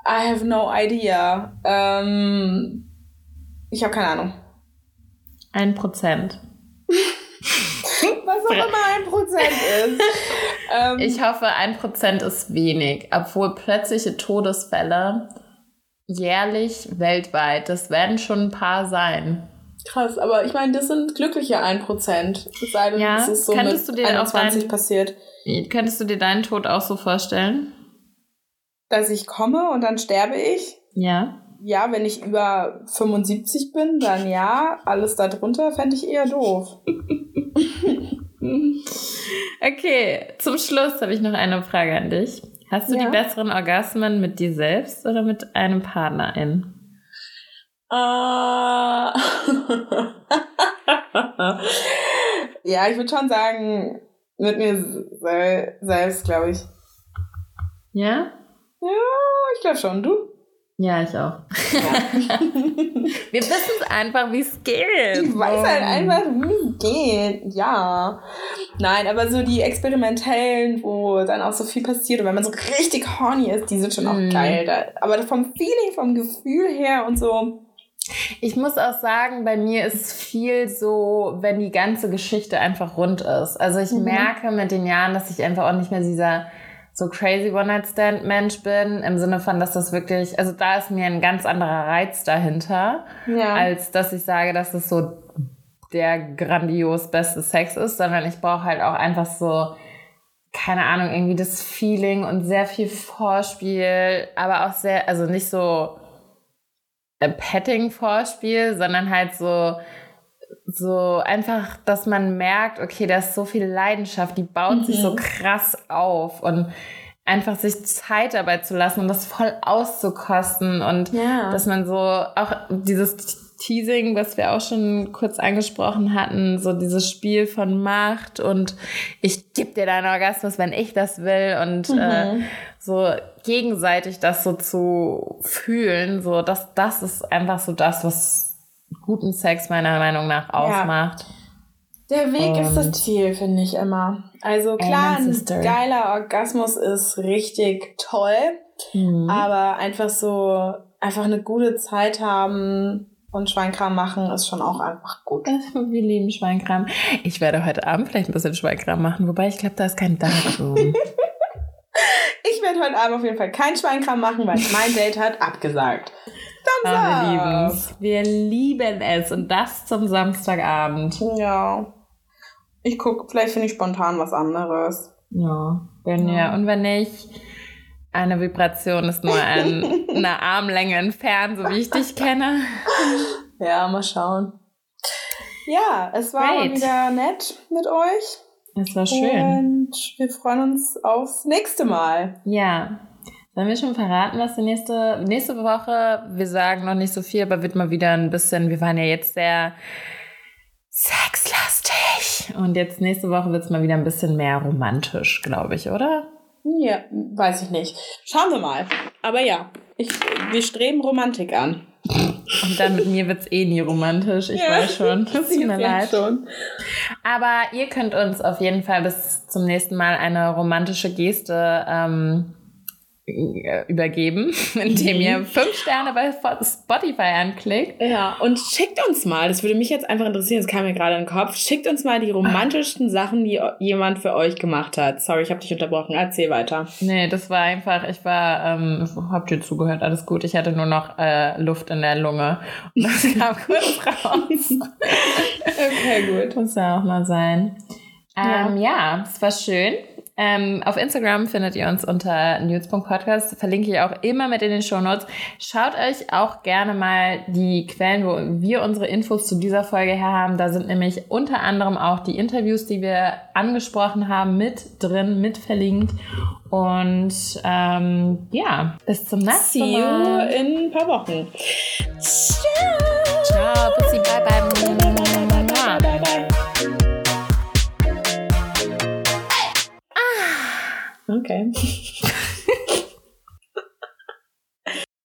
I have no idea. Ähm, ich habe keine Ahnung. Ein Prozent. Was auch immer ein Prozent ist. ähm, ich hoffe, ein Prozent ist wenig, obwohl plötzliche Todesfälle jährlich weltweit, das werden schon ein paar sein. Krass, aber ich meine, das sind glückliche 1%. Es sei denn, ja, es ist so könntest mit du dir 21 dein, passiert. Könntest du dir deinen Tod auch so vorstellen? Dass ich komme und dann sterbe ich? Ja. Ja, wenn ich über 75 bin, dann ja. Alles darunter fände ich eher doof. okay, zum Schluss habe ich noch eine Frage an dich. Hast du ja. die besseren Orgasmen mit dir selbst oder mit einem Partnerin? Uh, ja, ich würde schon sagen, mit mir selbst, glaube ich. Ja? Ja, ich glaube schon. Du? Ja, ich auch. Ja. Wir wissen es einfach, wie es geht. Ich weiß halt einfach, wie es geht. Ja. Nein, aber so die experimentellen, wo dann auch so viel passiert und wenn man so richtig horny ist, die sind schon auch mm. geil. Da, aber vom Feeling, vom Gefühl her und so. Ich muss auch sagen, bei mir ist viel so, wenn die ganze Geschichte einfach rund ist. Also ich mhm. merke mit den Jahren, dass ich einfach auch nicht mehr dieser so crazy One-Night-Stand-Mensch bin, im Sinne von, dass das wirklich, also da ist mir ein ganz anderer Reiz dahinter, ja. als dass ich sage, dass es so der grandios beste Sex ist, sondern ich brauche halt auch einfach so, keine Ahnung, irgendwie das Feeling und sehr viel Vorspiel, aber auch sehr, also nicht so Petting-Vorspiel, sondern halt so, so einfach, dass man merkt, okay, da ist so viel Leidenschaft, die baut mhm. sich so mhm. krass auf und einfach sich Zeit dabei zu lassen und das voll auszukosten und ja. dass man so auch dieses Teasing, was wir auch schon kurz angesprochen hatten, so dieses Spiel von Macht und ich gebe dir deinen Orgasmus, wenn ich das will und mhm. äh, so gegenseitig das so zu fühlen, so das, das ist einfach so das, was guten Sex meiner Meinung nach ausmacht. Der Weg Und ist das Ziel, finde ich immer. Also klar, ein geiler Orgasmus ist richtig toll, mhm. aber einfach so, einfach eine gute Zeit haben und Schweinkram machen ist schon auch einfach gut. Wir lieben Schweinkram. Ich werde heute Abend vielleicht ein bisschen Schweinkram machen, wobei ich glaube, da ist kein Darkroom. ich werde heute Abend auf jeden Fall kein Schweinkram machen, weil mein Date hat abgesagt. Wir lieben es. Wir lieben es. Und das zum Samstagabend. Ja. Ich gucke, vielleicht finde ich spontan was anderes. Ja, wenn ja. Und wenn nicht, eine Vibration ist nur ein, eine Armlänge entfernt, so wie ich dich kenne. Ja, mal schauen. Ja, es war Great. wieder nett mit euch. Es war schön. Und wir freuen uns aufs nächste Mal. Ja. Sollen wir schon verraten, was die nächste, nächste Woche, wir sagen noch nicht so viel, aber wird mal wieder ein bisschen, wir waren ja jetzt sehr sexlastig. Und jetzt nächste Woche wird es mal wieder ein bisschen mehr romantisch, glaube ich, oder? Ja, weiß ich nicht. Schauen wir mal. Aber ja, ich, wir streben Romantik an. Und dann mit mir wird es eh nie romantisch, ich ja, weiß schon. Das tut mir leid. Schon. Aber ihr könnt uns auf jeden Fall bis zum nächsten Mal eine romantische Geste ähm, äh, übergeben, indem ihr mhm. fünf Sterne bei Spotify anklickt. Ja, und schickt uns mal, das würde mich jetzt einfach interessieren, das kam mir gerade in den Kopf, schickt uns mal die romantischsten Sachen, die jemand für euch gemacht hat. Sorry, ich habe dich unterbrochen, erzähl weiter. Nee, das war einfach, ich war, ähm, habt ihr zugehört, alles gut, ich hatte nur noch äh, Luft in der Lunge und das kam kurz raus. okay, gut. Muss ja auch mal sein. Ähm, ja, es war schön. Ähm, auf Instagram findet ihr uns unter news.podcast. Verlinke ich auch immer mit in den Show Notes. Schaut euch auch gerne mal die Quellen, wo wir unsere Infos zu dieser Folge her haben. Da sind nämlich unter anderem auch die Interviews, die wir angesprochen haben, mit drin, mit verlinkt. Und ähm, ja, bis zum nächsten Mal. See you in ein paar Wochen. Ciao. Ciao. Bussi, bye, bye. bye, bye, bye, bye, bye, bye. Okay.